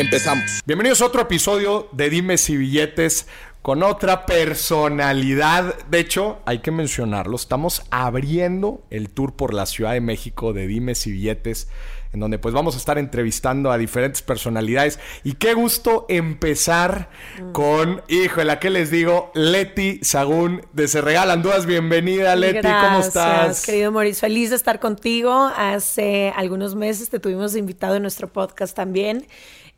Empezamos. Bienvenidos a otro episodio de Dimes y Billetes con otra personalidad. De hecho, hay que mencionarlo. Estamos abriendo el tour por la Ciudad de México de Dimes y Billetes, en donde pues vamos a estar entrevistando a diferentes personalidades. Y qué gusto empezar con, híjole, ¿qué les digo? Leti Sagún de Se Regalan Dudas. Bienvenida, Leti. ¿Cómo estás? querido Mauricio. Feliz de estar contigo. Hace algunos meses te tuvimos invitado en nuestro podcast también.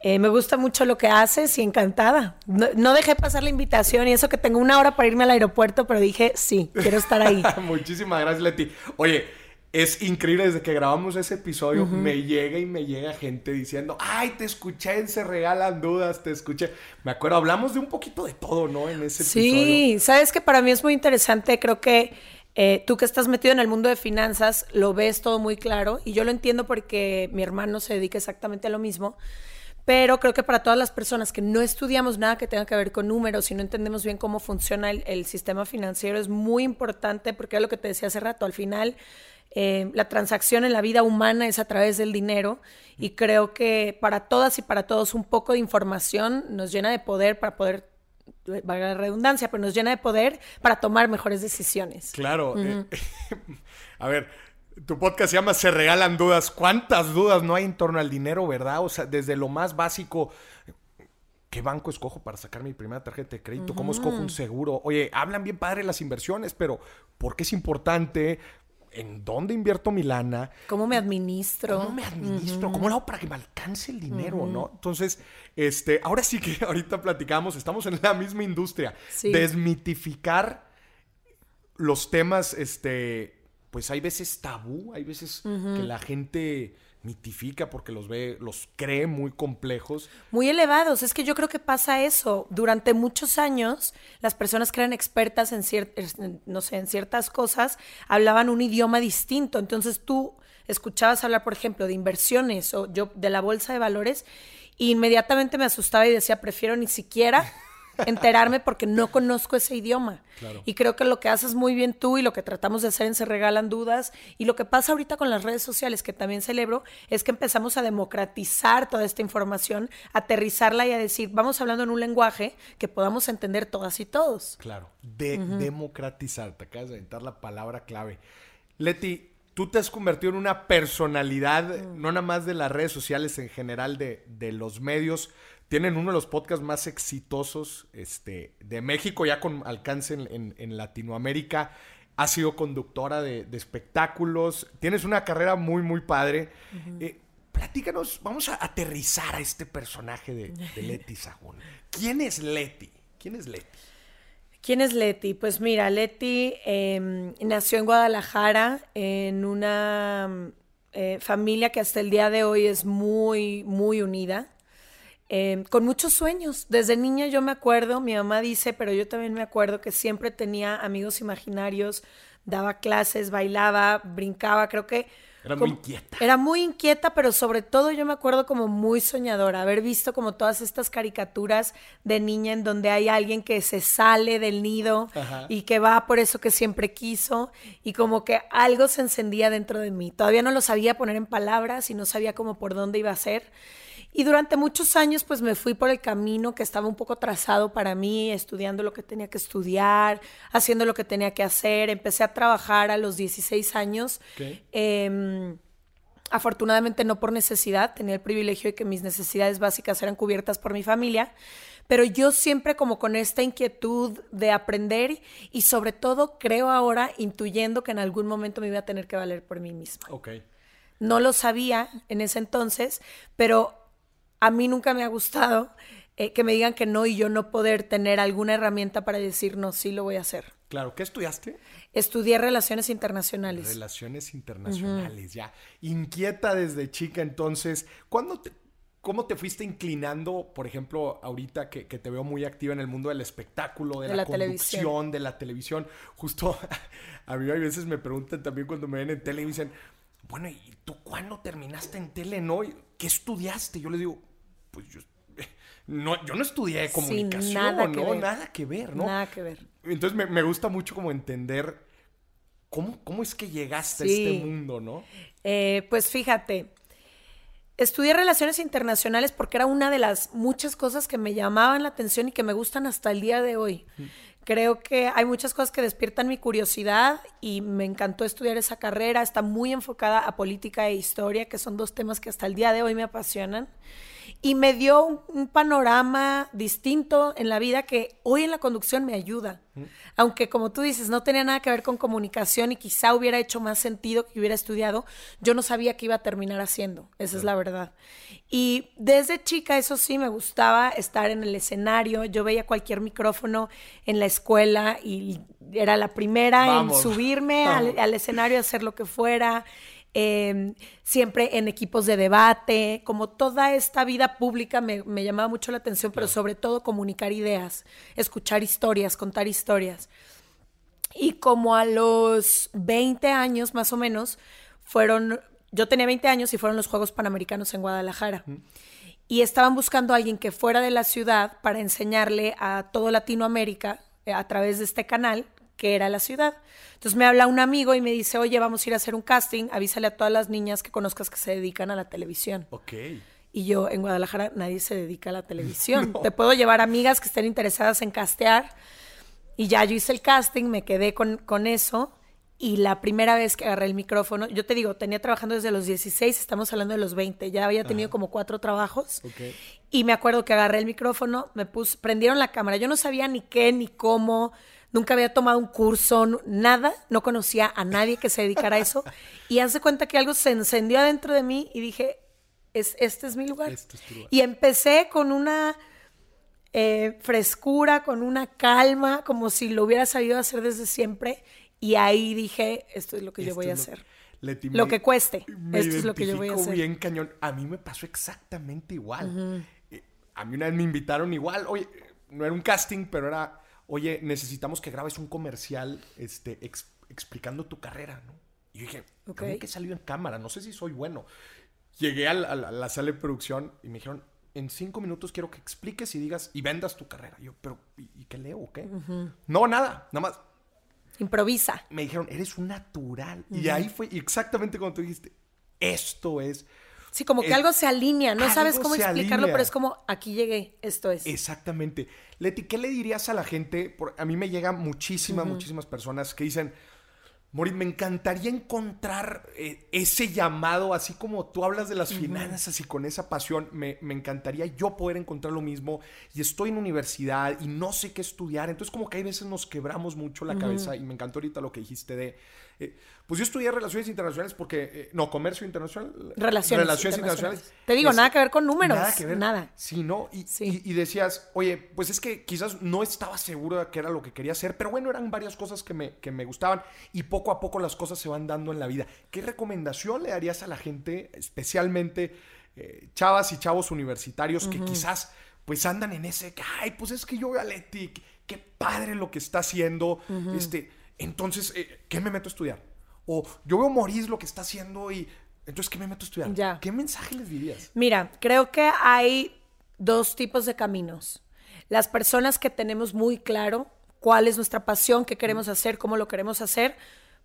Eh, me gusta mucho lo que haces y encantada. No, dejé pasar la invitación y eso que tengo una hora para irme al aeropuerto, pero dije, sí, quiero estar ahí. Muchísimas gracias, Leti. Oye, es increíble, desde que grabamos ese episodio, me llega y me llega gente diciendo, ay, te escuché Se Regalan Dudas, te escuché. Me acuerdo, hablamos de un poquito de todo, ¿no? En ese episodio. Sí, sabes que para mí es muy interesante, creo que eh, tú que estás metido en el mundo de finanzas, lo ves todo muy claro y yo lo entiendo porque mi hermano se dedica exactamente a lo mismo. Pero creo que para todas las personas que no estudiamos nada que tenga que ver con números y no entendemos bien cómo funciona el, sistema financiero, es muy importante porque es lo que te decía hace rato, al final eh, la transacción en la vida humana es a través del dinero y creo que para todas y para todos un poco de información nos llena de poder para poder valga la redundancia, pero nos llena de poder para tomar mejores decisiones. Claro. Eh, a ver, tu podcast se llama Se Regalan Dudas. ¿Cuántas dudas no hay en torno al dinero, verdad? O sea, desde lo más básico. ¿Qué banco escojo para sacar mi primera tarjeta de crédito? ¿Cómo escojo un seguro? Oye, hablan bien padre las inversiones, pero ¿por qué es importante? ¿En dónde invierto mi lana? ¿Cómo me administro? ¿Cómo me administro? ¿Cómo lo hago para que me alcance el dinero, no? Entonces, este, ahora sí que ahorita platicamos, estamos en la misma industria. Desmitificar los temas, este, pues hay veces tabú, hay veces que la gente mitifica porque los ve, los cree muy complejos. Muy elevados. Es que yo creo que pasa eso. Durante muchos años, las personas que eran expertas en, no sé, en ciertas cosas hablaban un idioma distinto. Entonces tú escuchabas hablar, por ejemplo, de inversiones o yo de la bolsa de valores, e inmediatamente me asustaba y decía, prefiero ni siquiera enterarme porque no conozco ese idioma. Y creo que lo que haces muy bien tú y lo que tratamos de hacer en Se Regalan Dudas y lo que pasa ahorita con las redes sociales, que también celebro, es que empezamos a democratizar toda esta información, aterrizarla y a decir, vamos hablando en un lenguaje que podamos entender todas y todos. Claro, de democratizar, te acabas de inventar la palabra clave. Leti, tú te has convertido en una personalidad, no nada más de las redes sociales en general, de, de los medios, tienen uno de los podcasts más exitosos este, de México, ya con alcance en, Latinoamérica. Ha sido conductora de, espectáculos. Tienes una carrera muy, muy padre. Eh, platícanos, vamos a aterrizar a este personaje de, Leti Sagún. ¿Quién es Leti? ¿Quién es Leti? ¿Quién es Leti? Pues mira, Leti em, nació en Guadalajara en una eh, familia que hasta el día de hoy es muy, muy unida. Em, con muchos sueños. Desde niña yo me acuerdo, mi mamá dice, pero yo también me acuerdo que siempre tenía amigos imaginarios, daba clases, bailaba, brincaba, creo que... Era muy inquieta. Era muy inquieta, pero sobre todo yo me acuerdo como muy soñadora, haber visto como todas estas caricaturas de niña en donde hay alguien que se sale del nido y que va por eso que siempre quiso y como que algo se encendía dentro de mí. Todavía no lo sabía poner en palabras y no sabía cómo por dónde iba a ser y durante muchos años pues me fui por el camino que estaba un poco trazado para mí, estudiando lo que tenía que estudiar, haciendo lo que tenía que hacer. Empecé a trabajar a los 16 años. Em, afortunadamente no por necesidad, tenía el privilegio de que mis necesidades básicas eran cubiertas por mi familia, pero yo siempre como con esta inquietud de aprender y sobre todo creo ahora intuyendo que en algún momento me iba a tener que valer por mí misma. Okay. No lo sabía en ese entonces, pero a mí nunca me ha gustado eh, que me digan que no y yo no poder tener alguna herramienta para decir no, sí lo voy a hacer. Claro, ¿qué estudiaste? Estudié relaciones internacionales. Relaciones internacionales, ya. Inquieta desde chica, entonces, ¿cuándo te, ¿Cómo te fuiste inclinando, por ejemplo, ahorita que, te veo muy activa en el mundo del espectáculo, de, la, conducción, de la televisión? Justo a mí a veces me preguntan también cuando me ven en tele y me dicen, bueno, ¿y tú cuándo terminaste en tele, no? ¿Qué estudiaste? Yo les digo, pues yo no, yo no estudié comunicación, nada ¿no? Nada que ver, ¿no? Nada que ver. Entonces me, gusta mucho como entender cómo, cómo es que llegaste a este mundo, ¿no? Eh, pues fíjate, estudié relaciones internacionales porque era una de las muchas cosas que me llamaban la atención y que me gustan hasta el día de hoy. Creo que hay muchas cosas que despiertan mi curiosidad y me encantó estudiar esa carrera. Está muy enfocada a política e historia, que son dos temas que hasta el día de hoy me apasionan y me dio un, panorama distinto en la vida que hoy en la conducción me ayuda. Aunque como tú dices, no tenía nada que ver con comunicación y quizá hubiera hecho más sentido que hubiera estudiado, yo no sabía qué iba a terminar haciendo, esa es la verdad. Y desde chica, eso sí, me gustaba estar en el escenario, yo veía cualquier micrófono en la escuela y era la primera en subirme al, al escenario a hacer lo que fuera. Em, siempre en equipos de debate, como toda esta vida pública me, llamaba mucho la atención, pero sobre todo comunicar ideas, escuchar historias, contar historias. Y como a los 20 años más o menos, fueron, yo tenía 20 años y fueron los Juegos Panamericanos en Guadalajara. Y estaban buscando a alguien que fuera de la ciudad para enseñarle a todo Latinoamérica eh, a través de este canal que era la ciudad. Entonces me habla un amigo y me dice, oye, vamos a ir a hacer un casting, avísale a todas las niñas que conozcas que se dedican a la televisión. Ok. Y yo, en Guadalajara, nadie se dedica a la televisión. Te puedo llevar amigas que estén interesadas en castear. Y ya yo hice el casting, me quedé con, con eso. Y la primera vez que agarré el micrófono, yo te digo, tenía trabajando desde los 16, estamos hablando de los 20, ya había tenido como cuatro trabajos. Okay. Y me acuerdo que agarré el micrófono, me puse, prendieron la cámara, yo no sabía ni qué, ni cómo, nunca había tomado un curso, nada, no conocía a nadie que se dedicara a eso. Y hace cuenta que algo se encendió adentro de mí y dije, es, este es mi lugar. Este y empecé con una eh, frescura, con una calma, como si lo hubiera sabido hacer desde siempre. Y ahí dije, esto es lo que yo voy a hacer. lo que cueste. esto es lo que yo voy a hacer. bien cañón. A mí me pasó exactamente igual. Eh, a mí una vez me invitaron igual. Oye, no era un casting, pero era oye, necesitamos que grabes un comercial este, explicando tu carrera, ¿no? Y yo dije, okay. que salió en cámara? No sé si soy bueno. Llegué a la, sala de producción y me dijeron, en cinco minutos quiero que expliques y digas y vendas tu carrera. yo, pero, ¿y, qué leo o qué? No, nada, nada más. Improvisa. Me dijeron, eres un natural. Y ahí fue exactamente cuando tú dijiste, esto es Sí, como que algo se alinea, no sabes cómo explicarlo, pero es como aquí llegué, esto es. Exactamente. Leti, ¿qué le dirías a la gente? a mí me llegan muchísimas, muchísimas personas que dicen, Morit, me encantaría encontrar eh, ese llamado, así como tú hablas de las finanzas y con esa pasión, me, encantaría yo poder encontrar lo mismo. Y estoy en universidad y no sé qué estudiar. Entonces como que hay veces nos quebramos mucho la cabeza y me encantó ahorita lo que dijiste de eh, pues yo estudié Relaciones Internacionales porque, eh, no, Comercio Internacional. Relaciones, Relaciones internacionales. Te digo, nada que ver con números. Nada que ver. Nada. Sí, ¿no? Y, y, decías, oye, pues es que quizás no estaba seguro de que era lo que quería hacer, pero bueno, eran varias cosas que me, que me gustaban y poco a poco las cosas se van dando en la vida. ¿Qué recomendación le darías a la gente, especialmente eh, chavas y chavos universitarios que quizás pues andan en ese, ay, pues es que yo veo a Leti, qué padre lo que está haciendo, este entonces, eh, ¿qué me meto a estudiar? O yo veo Moris lo que está haciendo y entonces, ¿qué me meto a estudiar? ¿Qué mensaje les dirías? Mira, creo que hay dos tipos de caminos. Las personas que tenemos muy claro cuál es nuestra pasión, qué queremos hacer, cómo lo queremos hacer,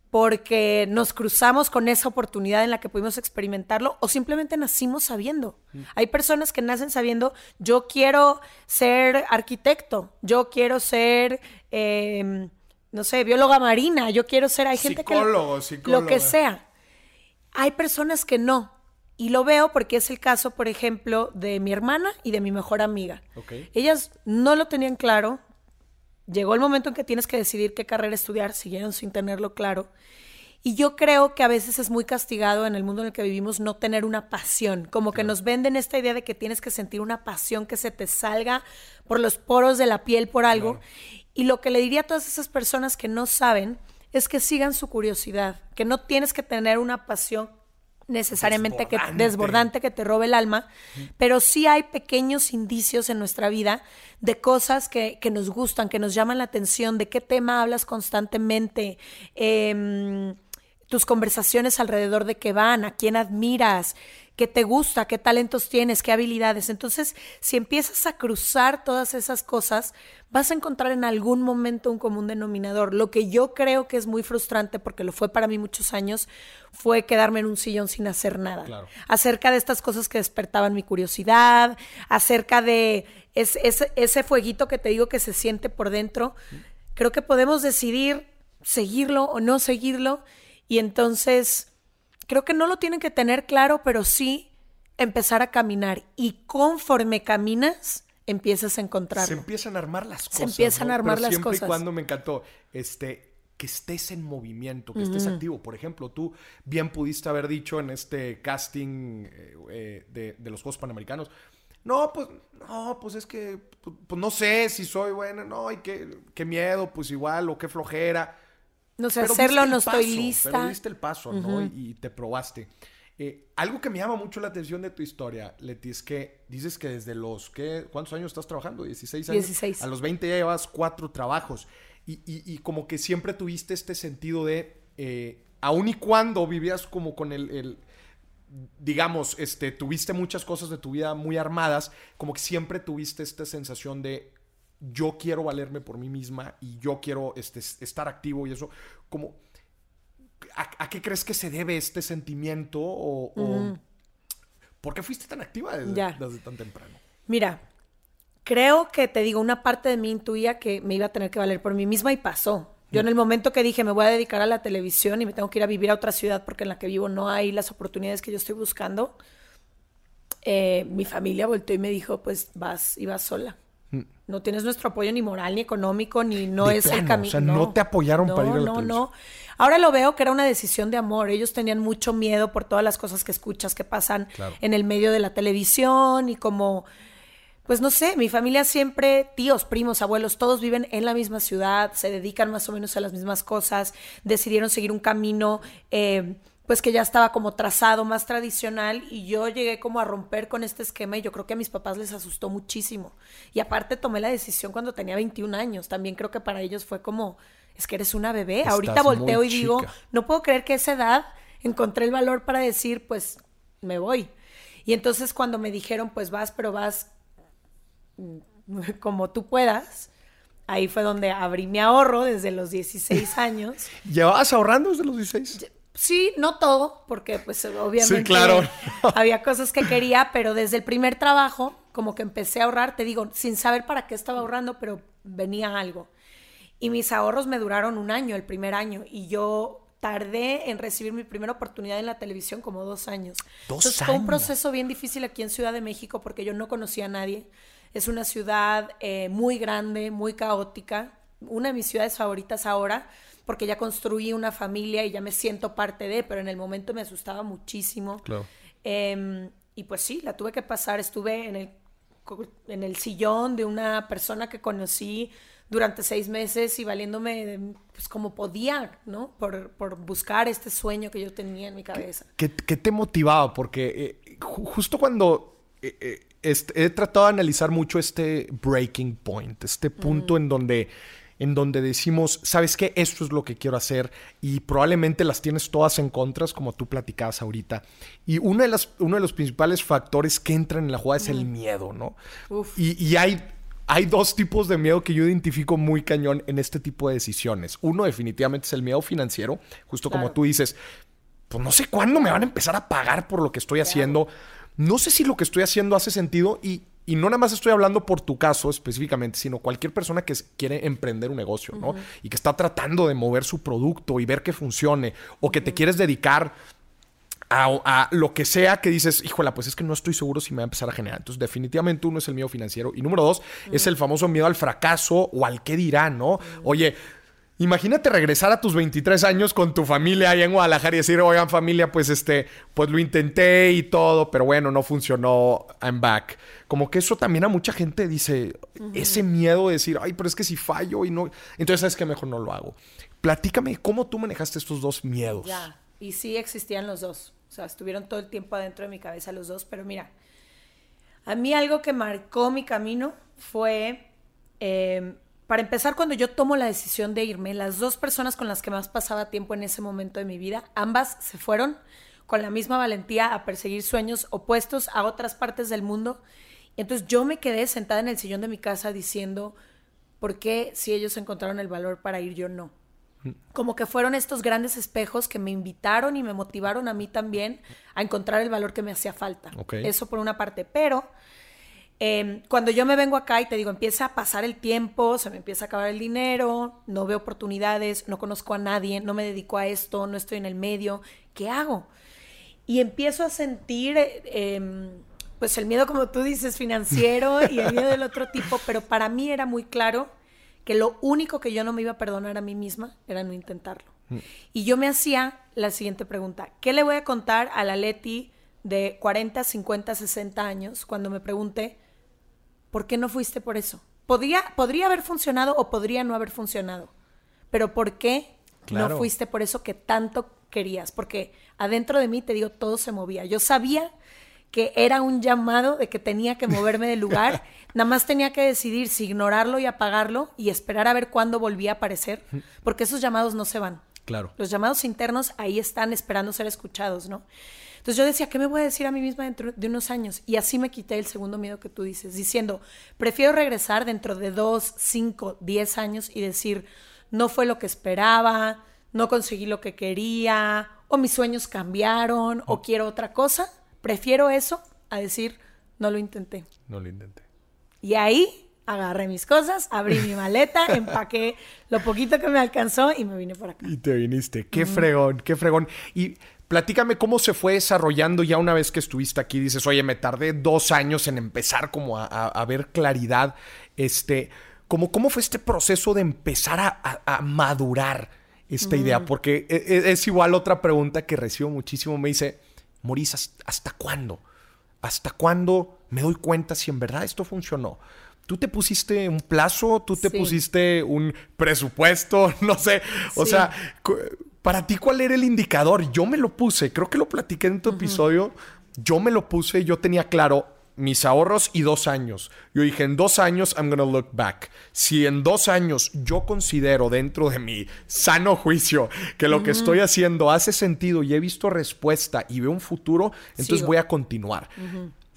porque nos cruzamos con esa oportunidad en la que pudimos experimentarlo o simplemente nacimos sabiendo. Hay personas que nacen sabiendo, yo quiero ser arquitecto, yo quiero ser... Em, no sé, bióloga marina, yo quiero ser, hay gente que... Lo, lo que sea. Hay personas que no. Y lo veo porque es el caso, por ejemplo, de mi hermana y de mi mejor amiga. Ellas no lo tenían claro. Llegó el momento en que tienes que decidir qué carrera estudiar, siguieron sin tenerlo claro. Y yo creo que a veces es muy castigado en el mundo en el que vivimos no tener una pasión, como que nos venden esta idea de que tienes que sentir una pasión que se te salga por los poros de la piel por algo. Y lo que le diría a todas esas personas que no saben es que sigan su curiosidad, que no tienes que tener una pasión necesariamente que desbordante. que te robe el alma, pero sí hay pequeños indicios en nuestra vida de cosas que, que, nos gustan, que nos llaman la atención, de qué tema hablas constantemente, eh, tus conversaciones alrededor de qué van, a quién admiras, qué te gusta, qué talentos tienes, qué habilidades. Entonces, si empiezas a cruzar todas esas cosas, vas a encontrar en algún momento un común denominador. Lo que yo creo que es muy frustrante, porque lo fue para mí muchos años, fue quedarme en un sillón sin hacer nada. Acerca de estas cosas que despertaban mi curiosidad, acerca de ese, ese fueguito que te digo que se siente por dentro. Creo que podemos decidir seguirlo o no seguirlo. Y entonces creo que no lo tienen que tener claro, pero sí empezar a caminar. Y conforme caminas, empiezas a encontrarlo. Se empiezan a armar las cosas. Se empiezan a armar las siempre cosas. y cuando me encantó, este, que estés en movimiento, que estés activo. Por ejemplo, tú bien pudiste haber dicho en este casting eh, eh, de, de, los Juegos Panamericanos, no, pues, no, pues es que, pues, pues no sé si soy buena, no, y qué, qué miedo, pues igual, o qué flojera. No sé, hacerlo no estoy lista. Pero diste el paso, ¿no? Y, te probaste. Eh, algo que me llama mucho la atención de tu historia, Leti, es que dices que desde los, ¿qué? ¿Cuántos años estás trabajando? 16 años. 16. A los 20 ya llevas cuatro trabajos. Y, y, como que siempre tuviste este sentido de, eh, aun y cuando vivías como con el, el, digamos, este, tuviste muchas cosas de tu vida muy armadas, como que siempre tuviste esta sensación de, yo quiero valerme por mí misma y yo quiero este, estar activo y eso, como, ¿a, qué crees que se debe este sentimiento o, por qué fuiste tan activa desde, desde, tan temprano? Mira, creo que te digo, una parte de mí intuía que me iba a tener que valer por mí misma y pasó. Yo en el momento que dije me voy a dedicar a la televisión y me tengo que ir a vivir a otra ciudad porque en la que vivo no hay las oportunidades que yo estoy buscando, eh, mi familia volteó y me dijo, pues vas y vas sola. No tienes nuestro apoyo ni moral, ni económico, ni no es el camino. O sea, no, te apoyaron para ir a la No, no, Ahora lo veo que era una decisión de amor. Ellos tenían mucho miedo por todas las cosas que escuchas que pasan en el medio de la televisión y como, pues no sé, mi familia siempre, tíos, primos, abuelos, todos viven en la misma ciudad, se dedican más o menos a las mismas cosas, decidieron seguir un camino. Eh, pues que ya estaba como trazado, más tradicional, y yo llegué como a romper con este esquema y yo creo que a mis papás les asustó muchísimo. Y aparte tomé la decisión cuando tenía 21 años, también creo que para ellos fue como, es que eres una bebé, ahorita volteo y digo, no puedo creer que a esa edad encontré el valor para decir, pues me voy. Y entonces cuando me dijeron, pues vas, pero vas como tú puedas, ahí fue donde abrí mi ahorro desde los 16 años. ¿Llevabas ahorrando desde los 16? Sí, no todo, porque pues obviamente había cosas que quería, pero desde el primer trabajo, como que empecé a ahorrar, te digo, sin saber para qué estaba ahorrando, pero venía algo. Y mis ahorros me duraron un año, el primer año, y yo tardé en recibir mi primera oportunidad en la televisión como dos años. Dos Entonces, Fue un proceso bien difícil aquí en Ciudad de México porque yo no conocía a nadie. Es una ciudad eh, muy grande, muy caótica, una de mis ciudades favoritas ahora porque ya construí una familia y ya me siento parte de, pero en el momento me asustaba muchísimo. Claro. Em, y pues sí, la tuve que pasar. Estuve en el, en el sillón de una persona que conocí durante seis meses y valiéndome pues como podía, ¿no? Por, por, buscar este sueño que yo tenía en mi cabeza. ¿Qué, qué, te motivaba? Porque eh, justo cuando eh, eh, he tratado de analizar mucho este breaking point, este punto en donde en donde decimos, ¿sabes qué? Esto es lo que quiero hacer y probablemente las tienes todas en contras, como tú platicabas ahorita. Y uno de, las, uno de los principales factores que entran en la jugada es el miedo, ¿no? Y, y, hay, hay dos tipos de miedo que yo identifico muy cañón en este tipo de decisiones. Uno definitivamente es el miedo financiero, justo como tú dices, pues no sé cuándo me van a empezar a pagar por lo que estoy haciendo. No sé si lo que estoy haciendo hace sentido y y no nada más estoy hablando por tu caso específicamente, sino cualquier persona que quiere emprender un negocio, ¿no? Y que está tratando de mover su producto y ver que funcione, o que te quieres dedicar a, lo que sea que dices, híjola, pues es que no estoy seguro si me va a empezar a generar. Entonces, definitivamente uno es el miedo financiero. Y número dos, es el famoso miedo al fracaso o al qué dirán, ¿no? Oye, Imagínate regresar a tus 23 años con tu familia ahí en Guadalajara y decir, oigan familia, pues este, pues lo intenté y todo, pero bueno, no funcionó, I'm back. Como que eso también a mucha gente dice, ese miedo de decir, ay, pero es que si fallo y no, entonces sabes que mejor no lo hago. Platícame cómo tú manejaste estos dos miedos. Ya. Y sí existían los dos. O sea, estuvieron todo el tiempo adentro de mi cabeza los dos. Pero mira, a mí algo que marcó mi camino fue, em, para empezar, cuando yo tomo la decisión de irme, las dos personas con las que más pasaba tiempo en ese momento de mi vida, ambas se fueron con la misma valentía a perseguir sueños opuestos a otras partes del mundo. Entonces yo me quedé sentada en el sillón de mi casa diciendo, ¿por qué si ellos encontraron el valor para ir yo no? Como que fueron estos grandes espejos que me invitaron y me motivaron a mí también a encontrar el valor que me hacía falta. Eso por una parte. Pero em, cuando yo me vengo acá y te digo, empieza a pasar el tiempo, se me empieza a acabar el dinero, no veo oportunidades, no conozco a nadie, no me dedico a esto, no estoy en el medio, ¿qué hago? Y empiezo a sentir, em, pues el miedo, como tú dices, financiero y el miedo del otro tipo, pero para mí era muy claro que lo único que yo no me iba a perdonar a mí misma era no intentarlo. Mm. Y yo me hacía la siguiente pregunta, ¿qué le voy a contar a la Leti de 40, 50, 60 años cuando me pregunte, ¿por qué no fuiste por eso? Podría, podría haber funcionado o podría no haber funcionado, pero ¿por qué no fuiste por eso que tanto querías? Porque adentro de mí, te digo, todo se movía. Yo sabía que era un llamado de que tenía que moverme del lugar. Nada más tenía que decidir si ignorarlo y apagarlo y esperar a ver cuándo volvía a aparecer, porque esos llamados no se van. Claro. Los llamados internos ahí están esperando ser escuchados, ¿no? Entonces yo decía, ¿qué me voy a decir a mí misma dentro de unos años? Y así me quité el segundo miedo que tú dices, diciendo, prefiero regresar dentro de dos, cinco, diez años y decir, no fue lo que esperaba, no conseguí lo que quería, o mis sueños cambiaron, o quiero otra cosa, Prefiero eso a decir, no lo intenté. No lo intenté. Y ahí agarré mis cosas, abrí mi maleta, empaqué lo poquito que me alcanzó y me vine por acá. Y te viniste. Qué fregón, qué fregón. Y platícame cómo se fue desarrollando ya una vez que estuviste aquí. Dices, oye, me tardé dos años en empezar como a, ver claridad. Este, como, ¿cómo fue este proceso de empezar a, madurar esta idea? Porque es, e, es igual otra pregunta que recibo muchísimo. Me dice, Morís, ¿hasta cuándo? ¿Hasta cuándo me doy cuenta si en verdad esto funcionó? ¿Tú te pusiste un plazo? ¿Tú te pusiste un presupuesto? No sé. O sea, para ti, ¿cuál era el indicador? Yo me lo puse. Creo que lo platiqué en tu episodio. Yo me lo puse. Yo tenía claro mis ahorros y dos años. Yo dije, en dos años, I'm gonna look back. Si en dos años yo considero dentro de mi sano juicio que lo que estoy haciendo hace sentido y he visto respuesta y veo un futuro, entonces voy a continuar.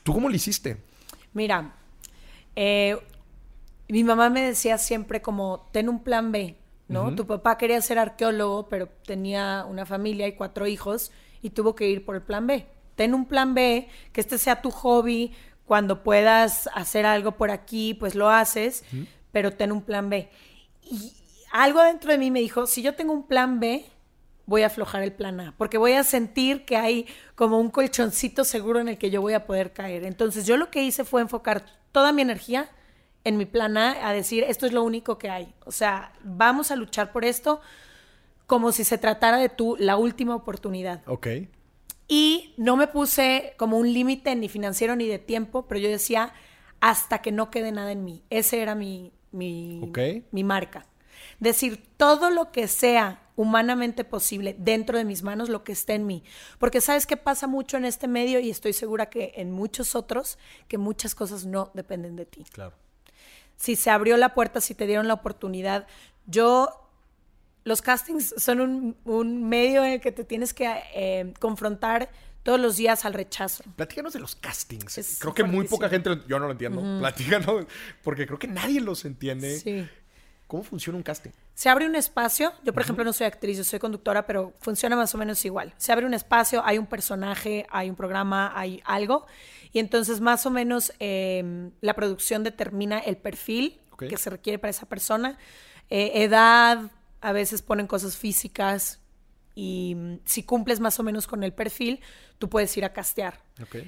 ¿Tú cómo lo hiciste? Mira, eh, mi mamá me decía siempre como, ten un plan B, ¿no? Tu papá quería ser arqueólogo, pero tenía una familia y cuatro hijos y tuvo que ir por el plan B. Ten un plan B, que este sea tu hobby, cuando puedas hacer algo por aquí, pues lo haces, pero ten un plan B. Y algo dentro de mí me dijo, si yo tengo un plan B, voy a aflojar el plan A, porque voy a sentir que hay como un colchoncito seguro en el que yo voy a poder caer. Entonces yo lo que hice fue enfocar toda mi energía en mi plan A, a decir, esto es lo único que hay. O sea, vamos a luchar por esto como si se tratara de tu, la última oportunidad. Ok. Y no me puse como un límite ni financiero ni de tiempo, pero yo decía hasta que no quede nada en mí. Ese era mi, mi, mi marca. Decir todo lo que sea humanamente posible dentro de mis manos, lo que esté en mí. Porque sabes qué pasa mucho en este medio y estoy segura que en muchos otros, que muchas cosas no dependen de ti. Claro. Si se abrió la puerta, si te dieron la oportunidad, yo los castings son un, medio en el que te tienes que eh, confrontar todos los días al rechazo. Platícanos de los castings. creo que muy poca gente, yo no lo entiendo. Platícanos, porque creo que nadie los entiende. Sí. ¿Cómo funciona un casting? Se abre un espacio. Yo, por ejemplo, no soy actriz, yo soy conductora, pero funciona más o menos igual. Se abre un espacio, hay un personaje, hay un programa, hay algo. Y entonces, más o menos, em, la producción determina el perfil que se requiere para esa persona. Eh, edad, a veces ponen cosas físicas y mm, si cumples más o menos con el perfil, tú puedes ir a castear.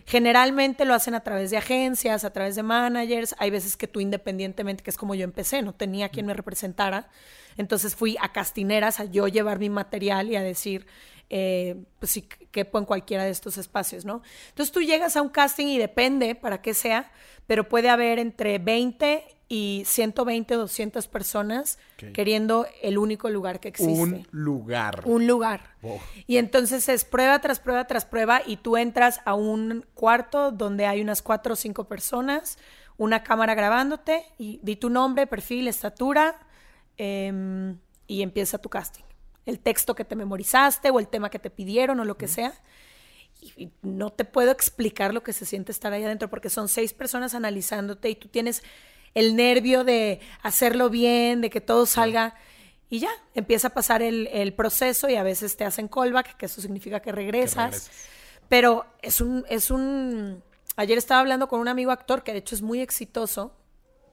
Generalmente lo hacen a través de agencias, a través de managers. Hay veces que tú independientemente, que es como yo empecé, no tenía quien me representara. Entonces fui a castineras a yo llevar mi material y a decir, eh, pues sí, quepo en cualquiera de estos espacios, ¿no? Entonces tú llegas a un casting y depende para qué sea, pero puede haber entre 20 y 120 o 200 personas queriendo el único lugar que existe. Un lugar. Un lugar. Y entonces es prueba tras prueba tras prueba y tú entras a un cuarto donde hay unas cuatro o cinco personas, una cámara grabándote y di tu nombre, perfil, estatura em, y empieza tu casting. El texto que te memorizaste o el tema que te pidieron o lo que sea y no te puedo explicar lo que se siente estar ahí adentro porque son seis personas analizándote y tú tienes el nervio de hacerlo bien, de que todo salga. Y ya, empieza a pasar el, proceso y a veces te hacen callback, que eso significa que regresas. Pero es un, es un... Ayer estaba hablando con un amigo actor que de hecho es muy exitoso,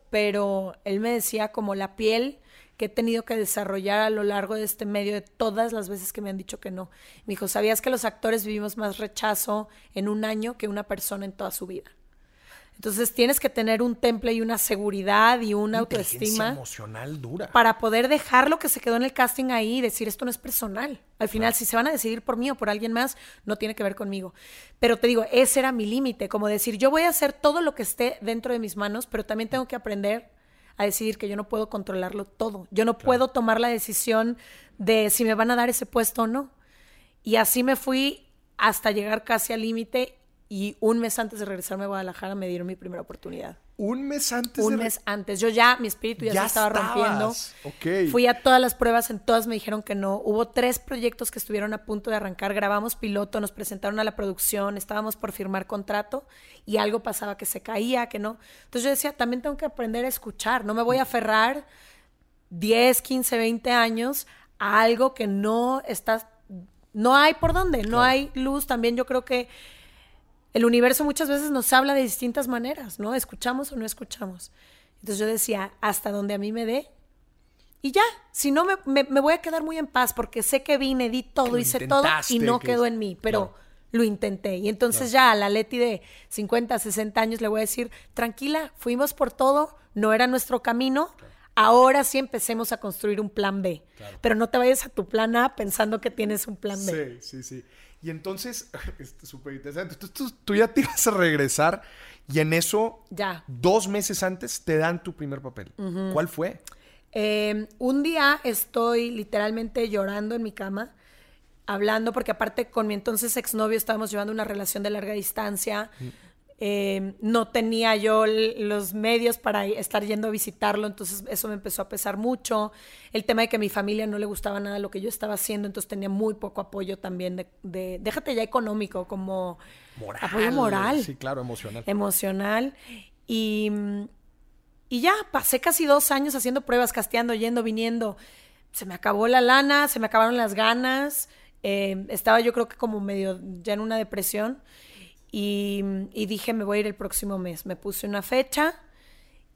pero él me decía como la piel que he tenido que desarrollar a lo largo de este medio de todas las veces que me han dicho que no. Me dijo, ¿sabías que los actores vivimos más rechazo en un año que una persona en toda su vida? Entonces tienes que tener un temple y una seguridad y una autoestima emocional dura para poder dejar lo que se quedó en el casting ahí y decir esto no es personal. Al final, si se van a decidir por mí o por alguien más, no tiene que ver conmigo. Pero te digo, ese era mi límite, como decir, yo voy a hacer todo lo que esté dentro de mis manos, pero también tengo que aprender a decidir que yo no puedo controlarlo todo. Yo no puedo tomar la decisión de si me van a dar ese puesto o no. Y así me fui hasta llegar casi al límite y un mes antes de regresarme a Guadalajara me dieron mi primera oportunidad. Un mes antes. Un mes antes. Yo ya, mi espíritu ya, se estaba rompiendo. Fui a todas las pruebas, en todas me dijeron que no. Hubo tres proyectos que estuvieron a punto de arrancar. Grabamos piloto, nos presentaron a la producción, estábamos por firmar contrato y algo pasaba que se caía, que no. Entonces yo decía, también tengo que aprender a escuchar. No me voy a aferrar 10, 15, 20 años a algo que no está. No hay por dónde, no hay luz. También yo creo que el universo muchas veces nos habla de distintas maneras, ¿no? Escuchamos o no escuchamos. Entonces yo decía, hasta donde a mí me dé. Y ya, si no, me, voy a quedar muy en paz porque sé que vine, di todo, hice todo y no quedó en mí, pero lo intenté. Y entonces ya a la Leti de 50, 60 años le voy a decir, tranquila, fuimos por todo, no era nuestro camino. Ahora sí empecemos a construir un plan B. Pero no te vayas a tu plan A pensando que tienes un plan B. Sí, sí, sí. Y entonces, es súper interesante. Tú, tú, ya te ibas a regresar y en eso, ya. dos meses antes, te dan tu primer papel. ¿Cuál fue? Em, un día estoy literalmente llorando en mi cama, hablando, porque aparte con mi entonces exnovio estábamos llevando una relación de larga distancia. Mm. Em, no tenía yo los medios para estar yendo a visitarlo, entonces eso me empezó a pesar mucho. El tema de que a mi familia no le gustaba nada lo que yo estaba haciendo, entonces tenía muy poco apoyo también de, déjate ya económico, como apoyo moral. Sí, claro, emocional. Emocional. Y, y ya, pasé casi dos años haciendo pruebas, casteando, yendo, viniendo. Se me acabó la lana, se me acabaron las ganas. Em, estaba yo creo que como medio ya en una depresión. Y, dije, me voy a ir el próximo mes. Me puse una fecha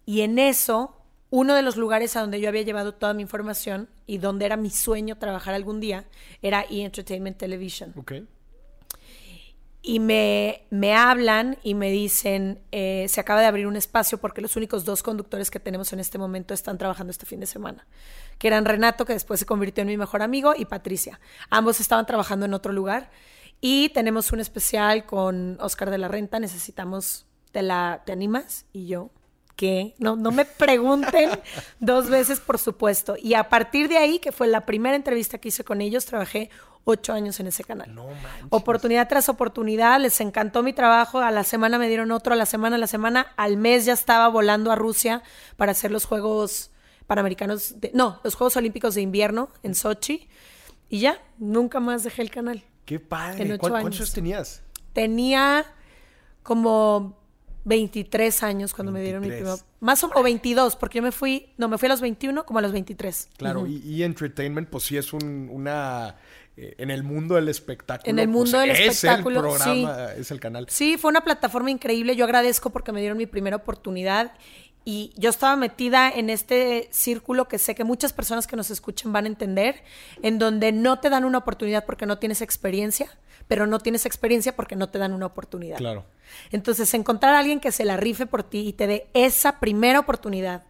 y en eso, uno de los lugares a donde yo había llevado toda mi información y donde era mi sueño trabajar algún día, era E! Entertainment Television. Okay. Y me, me hablan y me dicen, eh, se acaba de abrir un espacio porque los únicos dos conductores que tenemos en este momento están trabajando este fin de semana, que eran Renato, que después se convirtió en mi mejor amigo, y Patricia. Ambos estaban trabajando en otro lugar. Y tenemos un especial con Oscar de la Renta. Necesitamos, ¿te, la, ¿te animas? Y yo, ¿qué? No, no me pregunten dos veces, por supuesto. Y a partir de ahí, que fue la primera entrevista que hice con ellos, trabajé ocho años en ese canal. No manches. Oportunidad tras oportunidad, les encantó mi trabajo. A la semana me dieron otro, a la semana, a la semana. Al mes ya estaba volando a Rusia para hacer los Juegos Panamericanos, de, no, los Juegos Olímpicos de Invierno en Sochi. Y ya, nunca más dejé el canal. Qué padre. ¿Cuántos años tenías? Tenía como 23 años cuando me dieron mi primer... Más o, 22, porque yo me fui... No, me fui a los 21 como a los 23. Claro, y, Entertainment pues sí es un, una... Eh, en el mundo del espectáculo. En el mundo pues, del espectáculo. Es el programa, es el canal. Sí, fue una plataforma increíble. Yo agradezco porque me dieron mi primera oportunidad y yo estaba metida en este círculo que sé que muchas personas que nos escuchen van a entender, en donde no te dan una oportunidad porque no tienes experiencia, pero no tienes experiencia porque no te dan una oportunidad. Claro. Entonces, encontrar a alguien que se la rife por ti y te dé esa primera oportunidad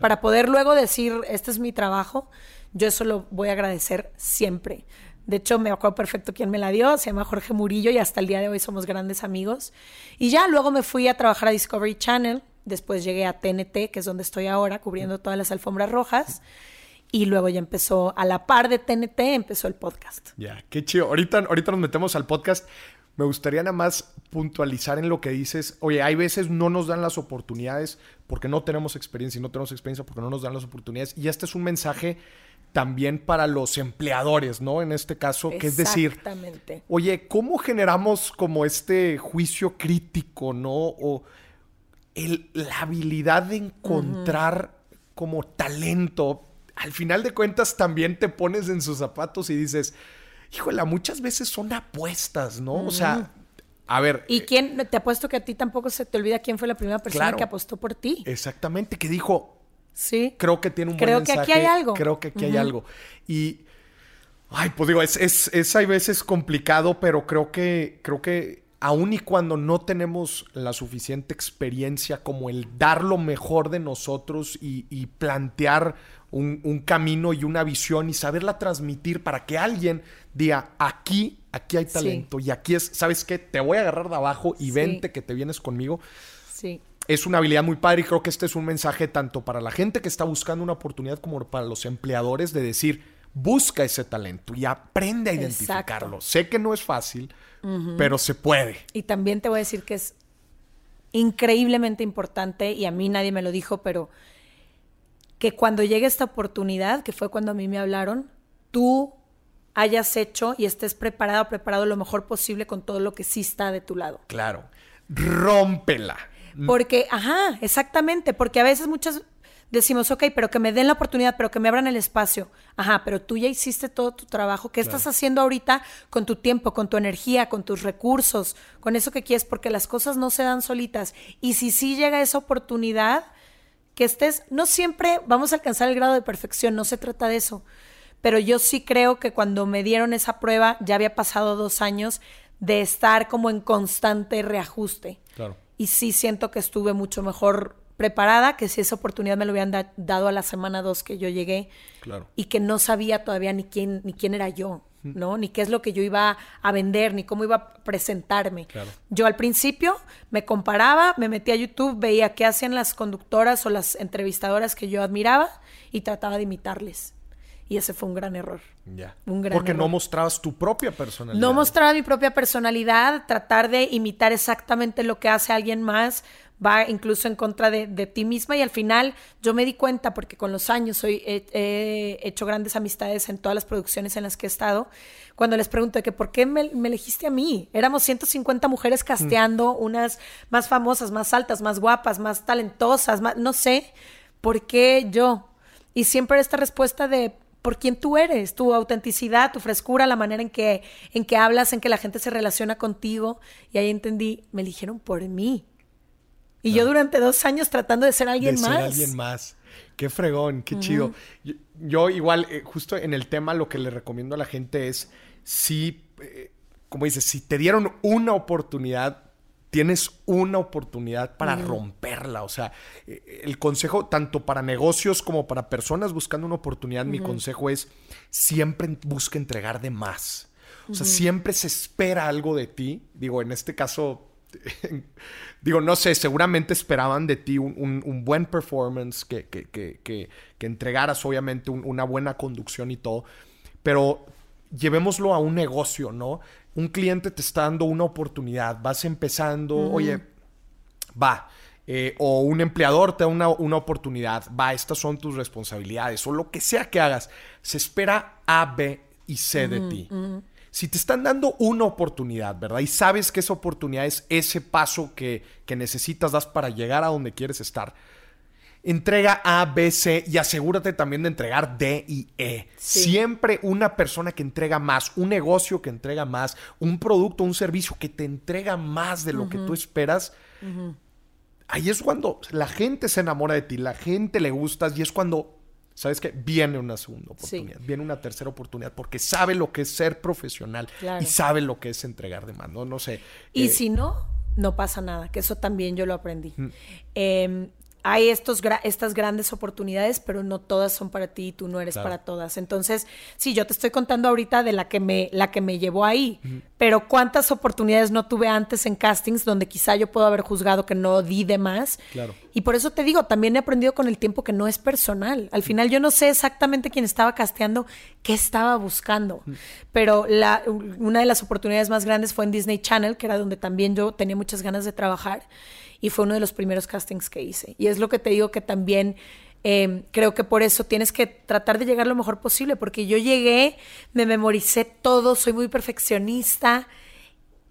para poder luego decir, este es mi trabajo, yo eso lo voy a agradecer siempre. De hecho, me acuerdo perfecto quién me la dio, se llama Jorge Murillo y hasta el día de hoy somos grandes amigos. Y ya luego me fui a trabajar a Discovery Channel Después llegué a TNT, que es donde estoy ahora, cubriendo todas las alfombras rojas. Y luego ya empezó, a la par de TNT, empezó el podcast. Ya, qué chido. Ahorita, ahorita nos metemos al podcast. Me gustaría nada más puntualizar en lo que dices. Oye, hay veces no nos dan las oportunidades porque no tenemos experiencia y no tenemos experiencia porque no nos dan las oportunidades. Y este es un mensaje también para los empleadores, ¿no? En este caso, que es decir, oye, ¿cómo generamos como este juicio crítico, ¿no? O la habilidad de encontrar como talento. Al final de cuentas también te pones en sus zapatos y dices, híjole, muchas veces son apuestas, ¿no? O sea, a ver. ¿Y eh, quién? Te apuesto que a ti tampoco se te olvida quién fue la primera persona que apostó por ti. Exactamente, que dijo. Sí. Creo que tiene un creo buen mensaje. Creo que aquí hay algo. Creo que aquí hay algo. Y. Ay, pues digo, es, es, es hay veces complicado, pero creo que, creo que aun y cuando no tenemos la suficiente experiencia como el dar lo mejor de nosotros y, plantear un, camino y una visión y saberla transmitir para que alguien diga, aquí, aquí hay talento y aquí es, ¿sabes qué? Te voy a agarrar de abajo y vente que te vienes conmigo. Sí. Es una habilidad muy padre y creo que este es un mensaje tanto para la gente que está buscando una oportunidad como para los empleadores de decir, busca ese talento y aprende a identificarlo. Sé que no es fácil, pero se puede. Y también te voy a decir que es increíblemente importante, y a mí nadie me lo dijo, pero que cuando llegue esta oportunidad, que fue cuando a mí me hablaron, tú hayas hecho y estés preparado, preparado lo mejor posible con todo lo que sí está de tu lado. Claro. Rómpela. Porque, ajá, exactamente, porque a veces muchas decimos, ok, pero que me den la oportunidad, pero que me abran el espacio. Ajá, pero tú ya hiciste todo tu trabajo. ¿Qué estás haciendo ahorita con tu tiempo, con tu energía, con tus recursos, con eso que quieres? Porque las cosas no se dan solitas. Y si sí llega esa oportunidad, que estés, no siempre vamos a alcanzar el grado de perfección, no se trata de eso. Pero yo sí creo que cuando me dieron esa prueba, ya había pasado dos años de estar como en constante reajuste. Claro. Y sí siento que estuve mucho mejor preparada, que si esa oportunidad me lo hubieran dado a la semana dos que yo llegué claro. y que no sabía todavía ni quién, ni quién era yo, ¿no? Ni qué es lo que yo iba a vender, ni cómo iba a presentarme. Yo al principio me comparaba, me metía a YouTube, veía qué hacían las conductoras o las entrevistadoras que yo admiraba y trataba de imitarles. Y ese fue un gran error. Ya. Un gran Porque no mostrabas tu propia personalidad. No mostraba mi propia personalidad, tratar de imitar exactamente lo que hace alguien más va incluso en contra de, ti misma y al final yo me di cuenta porque con los años soy, he, hecho grandes amistades en todas las producciones en las que he estado, cuando les pregunto que por qué me, elegiste a mí, éramos 150 mujeres casteando, mm. unas más famosas, más altas, más guapas, más talentosas, más, no sé, ¿por qué yo? Y siempre esta respuesta de por quién tú eres, tu autenticidad, tu frescura, la manera en que, en que hablas, en que la gente se relaciona contigo. Y ahí entendí, me eligieron por mí. Y yo durante dos años tratando de ser alguien más. Ser alguien más. Qué fregón, qué chido. Yo, igual, eh, justo en el tema, lo que le recomiendo a la gente es, si, eh, como dices, si te dieron una oportunidad, tienes una oportunidad para romperla. O sea, eh, el consejo, tanto para negocios como para personas buscando una oportunidad, mi consejo es siempre busca entregar de más. O sea, siempre se espera algo de ti. Digo, en este caso, digo, no sé, seguramente esperaban de ti un, buen performance, que, que, que, que entregaras obviamente una buena conducción y todo, pero llevémoslo a un negocio, ¿no? Un cliente te está dando una oportunidad, vas empezando, oye, va. Eh, o un empleador te da una, oportunidad, va, estas son tus responsabilidades, o lo que sea que hagas, se espera A, B y C de ti si te están dando una oportunidad, ¿verdad? Y sabes que esa oportunidad es ese paso que, necesitas das para llegar a donde quieres estar. Entrega A, B, C y asegúrate también de entregar D y E. Siempre una persona que entrega más, un negocio que entrega más, un producto, un servicio que te entrega más de lo que tú esperas. Ahí es cuando la gente se enamora de ti, la gente le gustas y es cuando ¿sabes qué? Viene una segunda oportunidad, viene una tercera oportunidad, porque sabe lo que es ser profesional y sabe lo que es entregar demanda, ¿no? No sé. Y eh, si no, no pasa nada, que eso también yo lo aprendí. Em, hay estos estas grandes oportunidades, pero no todas son para ti y tú no eres para todas. Entonces, sí, yo te estoy contando ahorita de la que me, la que me llevó ahí, pero cuántas oportunidades no tuve antes en castings donde quizá yo puedo haber juzgado que no di de más. Claro. Y por eso te digo, también he aprendido con el tiempo que no es personal. Al final yo no sé exactamente quién estaba casteando, qué estaba buscando. Mm. Pero la, una de las oportunidades más grandes fue en Disney Channel, que era donde también yo tenía muchas ganas de trabajar. Y fue uno de los primeros castings que hice. Y es lo que te digo que también Em, creo que por eso tienes que tratar de llegar lo mejor posible, porque yo llegué, me memoricé todo, soy muy perfeccionista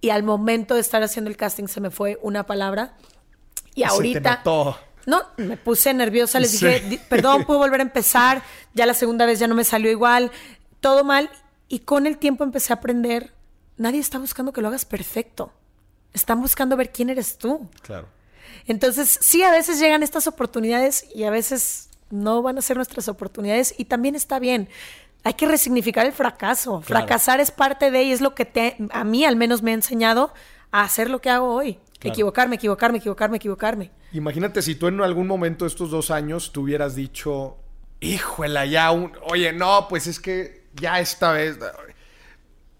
y al momento de estar haciendo el casting se me fue una palabra y ahorita... No, me puse nerviosa, les dije, perdón, puedo volver a empezar, ya la segunda vez ya no me salió igual, todo mal y con el tiempo empecé a aprender, nadie está buscando que lo hagas perfecto, están buscando ver quién eres tú. Claro. Entonces, sí, a veces llegan estas oportunidades y a veces no van a ser nuestras oportunidades y también está bien. Hay que resignificar el fracaso. Fracasar es parte de y es lo que te, a mí al menos me ha enseñado a hacer lo que hago hoy. Equivocarme, equivocarme, equivocarme, equivocarme. Imagínate si tú en algún momento de estos dos años te hubieras dicho, híjole, ya, un, oye, no, pues es que ya esta vez,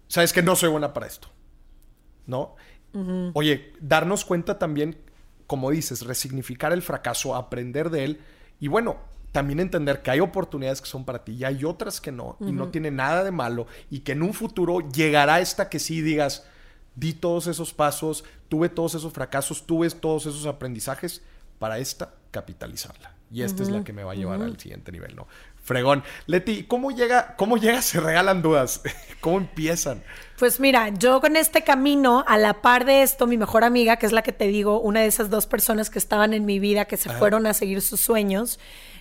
sabes que no soy buena para esto, ¿no? Oye, darnos cuenta también como dices, resignificar el fracaso, aprender de él y bueno, también entender que hay oportunidades que son para ti y hay otras que no, y no tiene nada de malo, y que en un futuro llegará esta que sí digas, di todos esos pasos, tuve todos esos fracasos, tuve todos esos aprendizajes, para esta capitalizarla. Y esta es la que me va a llevar al siguiente nivel, ¿no? Fregón. Leti, ¿cómo llega, cómo llega, se regalan dudas? ¿Cómo empiezan? Pues mira, yo con este camino, a la par de esto, mi mejor amiga, que es la que te digo, una de esas dos personas que estaban en mi vida, que se fueron a seguir sus sueños,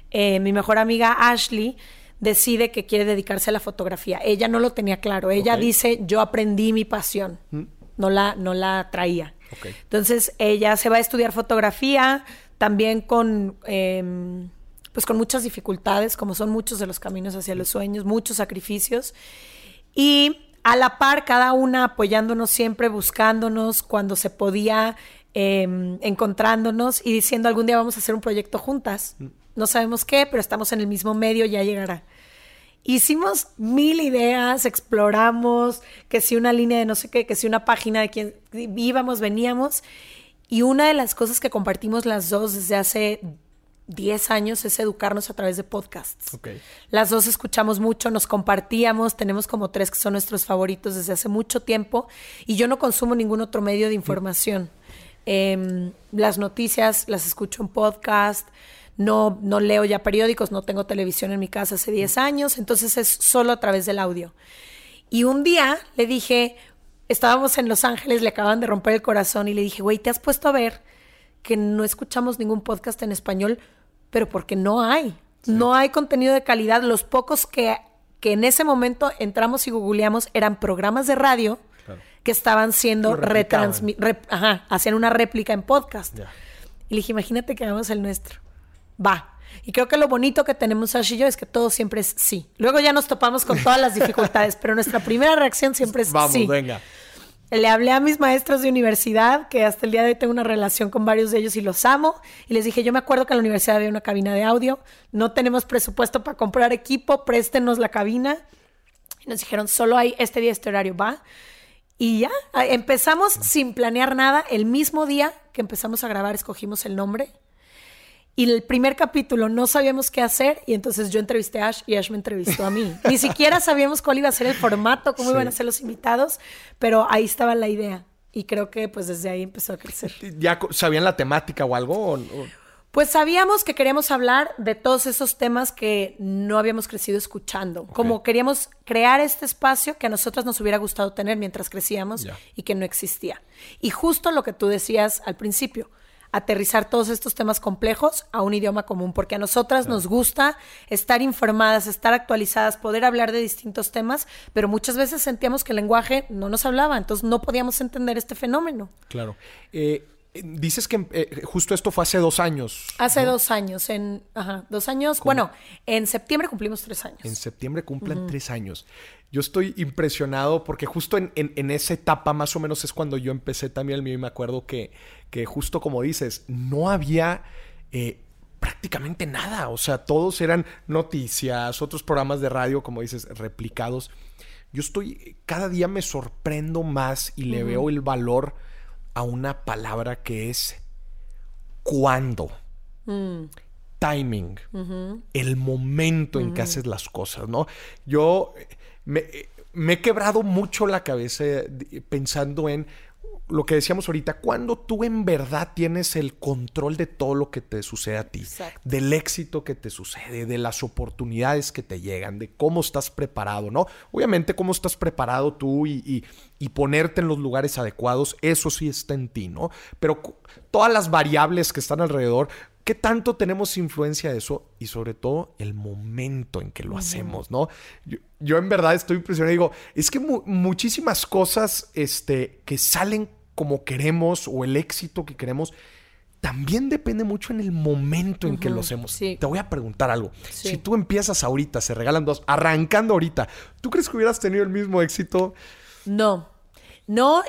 eh, mi mejor amiga Ashley decide que quiere dedicarse a la fotografía. Ella no lo tenía claro. Ella dice, yo aprendí mi pasión. Mm. No la, no la traía. Entonces ella se va a estudiar fotografía, también con... Em, pues con muchas dificultades, como son muchos de los caminos hacia los sueños, muchos sacrificios. Y a la par, cada una apoyándonos siempre, buscándonos cuando se podía, em, encontrándonos y diciendo algún día vamos a hacer un proyecto juntas. Mm. No sabemos qué, pero estamos en el mismo medio, ya llegará. Hicimos mil ideas, exploramos, que si una línea de no sé qué, que si una página de quien íbamos, veníamos. Y una de las cosas que compartimos las dos desde hace 10 años es educarnos a través de podcasts. Las dos escuchamos mucho, nos compartíamos, tenemos como tres que son nuestros favoritos desde hace mucho tiempo y yo no consumo ningún otro medio de información. Em, las noticias las escucho en podcast, no, no leo ya periódicos, no tengo televisión en mi casa hace 10 años, entonces es solo a través del audio. Y un día le dije, estábamos en Los Ángeles, le acaban de romper el corazón y le dije, güey, ¿te has puesto a ver que no escuchamos ningún podcast en español? Pero porque no hay. No hay contenido de calidad. Los pocos que, que en ese momento entramos y googleamos eran programas de radio que estaban siendo retransmitidos, ajá, hacían una réplica en podcast. Y le dije, imagínate que hagamos el nuestro. Va. Y creo que lo bonito que tenemos Ash y yo es que todo siempre es sí. Luego ya nos topamos con todas las dificultades, pero nuestra primera reacción siempre es sí. Vamos, venga. Le hablé a mis maestros de universidad, que hasta el día de hoy tengo una relación con varios de ellos y los amo. Y les dije, yo me acuerdo que en la universidad había una cabina de audio, no tenemos presupuesto para comprar equipo, préstenos la cabina. Y nos dijeron, solo hay este día, este horario, va. Y ya, empezamos sin planear nada. El mismo día que empezamos a grabar, escogimos el nombre y el primer capítulo no sabíamos qué hacer y entonces yo entrevisté a Ash y Ash me entrevistó a mí. Ni siquiera sabíamos cuál iba a ser el formato, cómo iban a ser los invitados, pero ahí estaba la idea. Y creo que pues desde ahí empezó a crecer. ¿Ya sabían la temática o algo? Pues sabíamos que queríamos hablar de todos esos temas que no habíamos crecido escuchando. Como queríamos crear este espacio que a nosotros nos hubiera gustado tener mientras crecíamos y que no existía. Y justo lo que tú decías al principio aterrizar todos estos temas complejos a un idioma común, porque a nosotras nos gusta estar informadas, estar actualizadas, poder hablar de distintos temas, pero muchas veces sentíamos que el lenguaje no nos hablaba, entonces no podíamos entender este fenómeno. Claro. Eh, dices que eh, justo esto fue hace dos años. Hace dos años, en ajá, dos años. Bueno, en septiembre cumplimos tres años. En septiembre cumplen tres años. Yo estoy impresionado porque justo en, en, esa etapa más o menos es cuando yo empecé también el mío y me acuerdo que, que justo como dices, no había eh, prácticamente nada. O sea, todos eran noticias, otros programas de radio, como dices, replicados. yo estoy, cada día me sorprendo más y le veo el valor a una palabra que es cuándo. Mm. Timing. El momento en que haces las cosas, ¿no? Yo me, me he quebrado mucho la cabeza pensando en lo que decíamos ahorita, cuando tú en verdad tienes el control de todo lo que te sucede a ti, del éxito que te sucede, de las oportunidades que te llegan, de cómo estás preparado, ¿no? Obviamente cómo estás preparado tú y, y ponerte en los lugares adecuados, eso sí está en ti, ¿no? Pero todas las variables que están alrededor, ¿Qué tanto tenemos influencia de eso? Y sobre todo el momento en que lo hacemos, ¿no? Yo, en verdad estoy impresionado. Digo, es que muchísimas cosas este, que salen como queremos o el éxito que queremos, también depende mucho en el momento en que lo hacemos. Te voy a preguntar algo. Si tú empiezas ahorita, se regalan dos, arrancando ahorita, ¿tú crees que hubieras tenido el mismo éxito? No. No,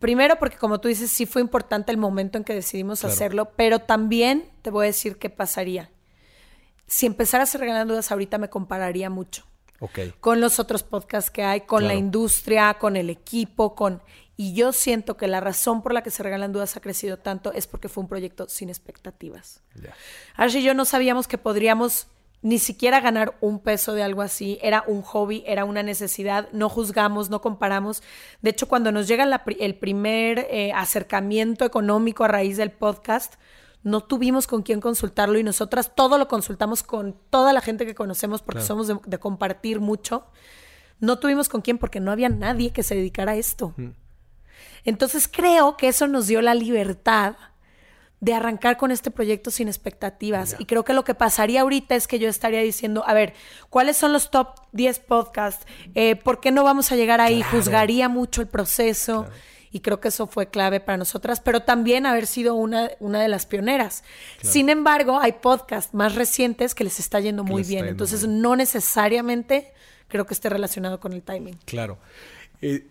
Primero porque como tú dices, sí fue importante el momento en que decidimos hacerlo, pero también te voy a decir qué pasaría. Si empezaras a regalar dudas ahorita me compararía mucho. Con los otros podcasts que hay, con la industria, con el equipo, con... Y yo siento que la razón por la que se regalan dudas ha crecido tanto es porque fue un proyecto sin expectativas. Yeah. y yo no sabíamos que podríamos ni siquiera ganar un peso de algo así, era un hobby, era una necesidad, no juzgamos, no comparamos. De hecho, cuando nos llega el primer eh, acercamiento económico a raíz del podcast, no tuvimos con quién consultarlo y nosotras todo lo consultamos con toda la gente que conocemos porque somos de, compartir mucho. No tuvimos con quién porque no había nadie que se dedicara a esto. Entonces creo que eso nos dio la libertad de arrancar con este proyecto sin expectativas. Y creo que lo que pasaría ahorita es que yo estaría diciendo, a ver, ¿cuáles son los top 10 podcasts? Eh, ¿Por qué no vamos a llegar ahí? Juzgaría mucho el proceso. Y creo que eso fue clave para nosotras, pero también haber sido una, una de las pioneras. Sin embargo, hay podcasts más recientes que les está yendo muy bien. Entonces, no necesariamente creo que esté relacionado con el timing. Claro. Eh,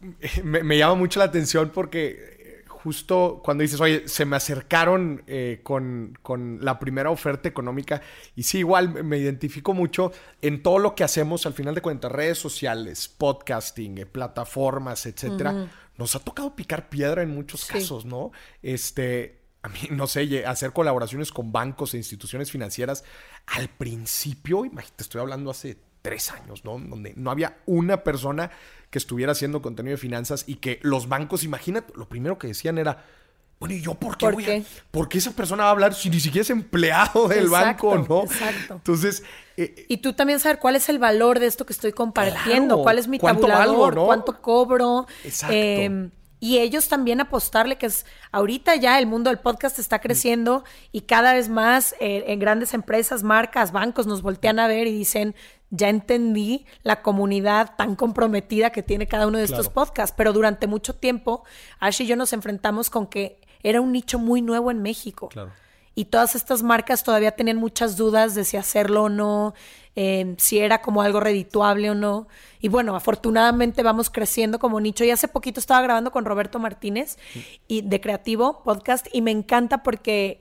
eh, me llama mucho la atención porque justo cuando dices, oye, se me acercaron eh, con, la primera oferta económica, y sí, igual me identifico mucho en todo lo que hacemos, al final de cuentas, redes sociales, podcasting, eh, plataformas, etcétera. Nos ha tocado picar piedra en muchos casos, ¿no? Este, a mí, no sé, hacer colaboraciones con bancos e instituciones financieras. Al principio, imagínate, estoy hablando hace tres años, ¿no? Donde no había una persona que estuviera haciendo contenido de finanzas y que los bancos, imagínate, lo primero que decían era, bueno, ¿y yo por qué voy a, ¿Por qué esa persona va a hablar si ni siquiera es empleado del banco, no? Exacto. Entonces... Eh, y tú también saber cuál es el valor de esto que estoy compartiendo, cuál es mi tabulador, cuánto cobro. Exacto. Em, y ellos también apostarle que es ahorita ya el mundo del podcast está creciendo y cada vez más eh, en grandes empresas, marcas, bancos nos voltean a ver y dicen, ya entendí la comunidad tan comprometida que tiene cada uno de estos podcasts, pero durante mucho tiempo Ash y yo nos enfrentamos con que era un nicho muy nuevo en México. Y todas estas marcas todavía tenían muchas dudas de si hacerlo o no, eh, si era como algo redituable o no. Y bueno, afortunadamente vamos creciendo como nicho. Y hace poquito estaba grabando con Roberto Martínez y de Creativo Podcast y me encanta porque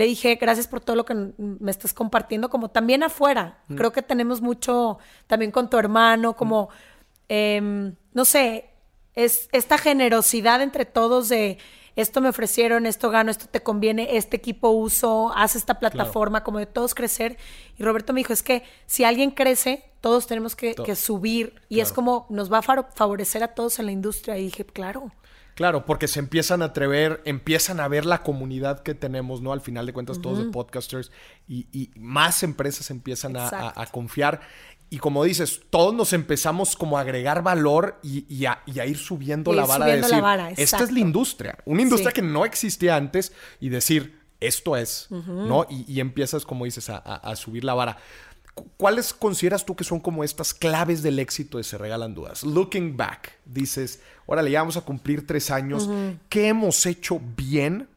le dije, gracias por todo lo que me estás compartiendo, como también afuera. Mm. Creo que tenemos mucho también con tu hermano, como, em, no sé, es esta generosidad entre todos de esto me ofrecieron, esto gano, esto te conviene, este equipo uso, haz esta plataforma, como de todos crecer. Y Roberto me dijo, es que si alguien crece, todos tenemos que, subir y es como nos va a favorecer a todos en la industria. Y dije, claro. Claro, porque se empiezan a atrever, empiezan a ver la comunidad que tenemos, ¿no? Al final de cuentas, todos de podcasters y, más empresas empiezan a, confiar. Y como dices, todos nos empezamos como a agregar valor y, a, ir subiendo la vara. de decir, esta es la industria, una industria que no existía antes y decir, esto es, ¿no? Y, empiezas, como dices, a subir la vara. ¿Cuáles consideras tú que son como estas claves del éxito de Se Regalan Dudas? Looking back, dices, órale, ya vamos a cumplir tres años. ¿Qué hemos hecho bien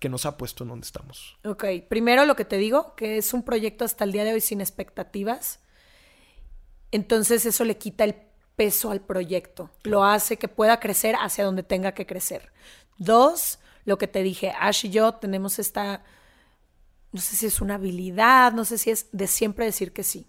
que nos ha puesto en donde estamos? Ok, primero lo que te digo, que es un proyecto hasta el día de hoy sin expectativas. Entonces eso le quita el peso al proyecto. Lo hace que pueda crecer hacia donde tenga que crecer. Dos, lo que te dije, Ash y yo tenemos esta no sé si es una habilidad, no sé si es de siempre decir que sí.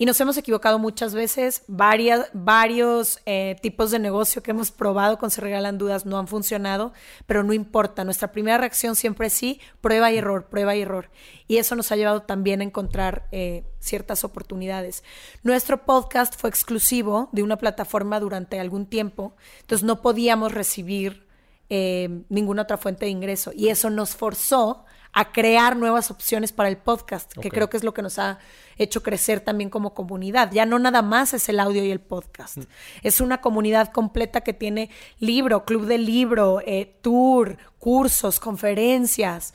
Y nos hemos equivocado muchas veces. Varias, varios eh, tipos de negocio que hemos probado con Se Regalan Dudas no han funcionado, pero no importa. Nuestra primera reacción siempre es sí, prueba y error, prueba y error. Y eso nos ha llevado también a encontrar eh, ciertas oportunidades. Nuestro podcast fue exclusivo de una plataforma durante algún tiempo, entonces no podíamos recibir eh, ninguna otra fuente de ingreso. Y eso nos forzó a crear nuevas opciones para el podcast, que creo que es lo que nos ha hecho crecer también como comunidad. Ya no nada más es el audio y el podcast. Mm. Es una comunidad completa que tiene libro, club de libro, eh, tour, cursos, conferencias.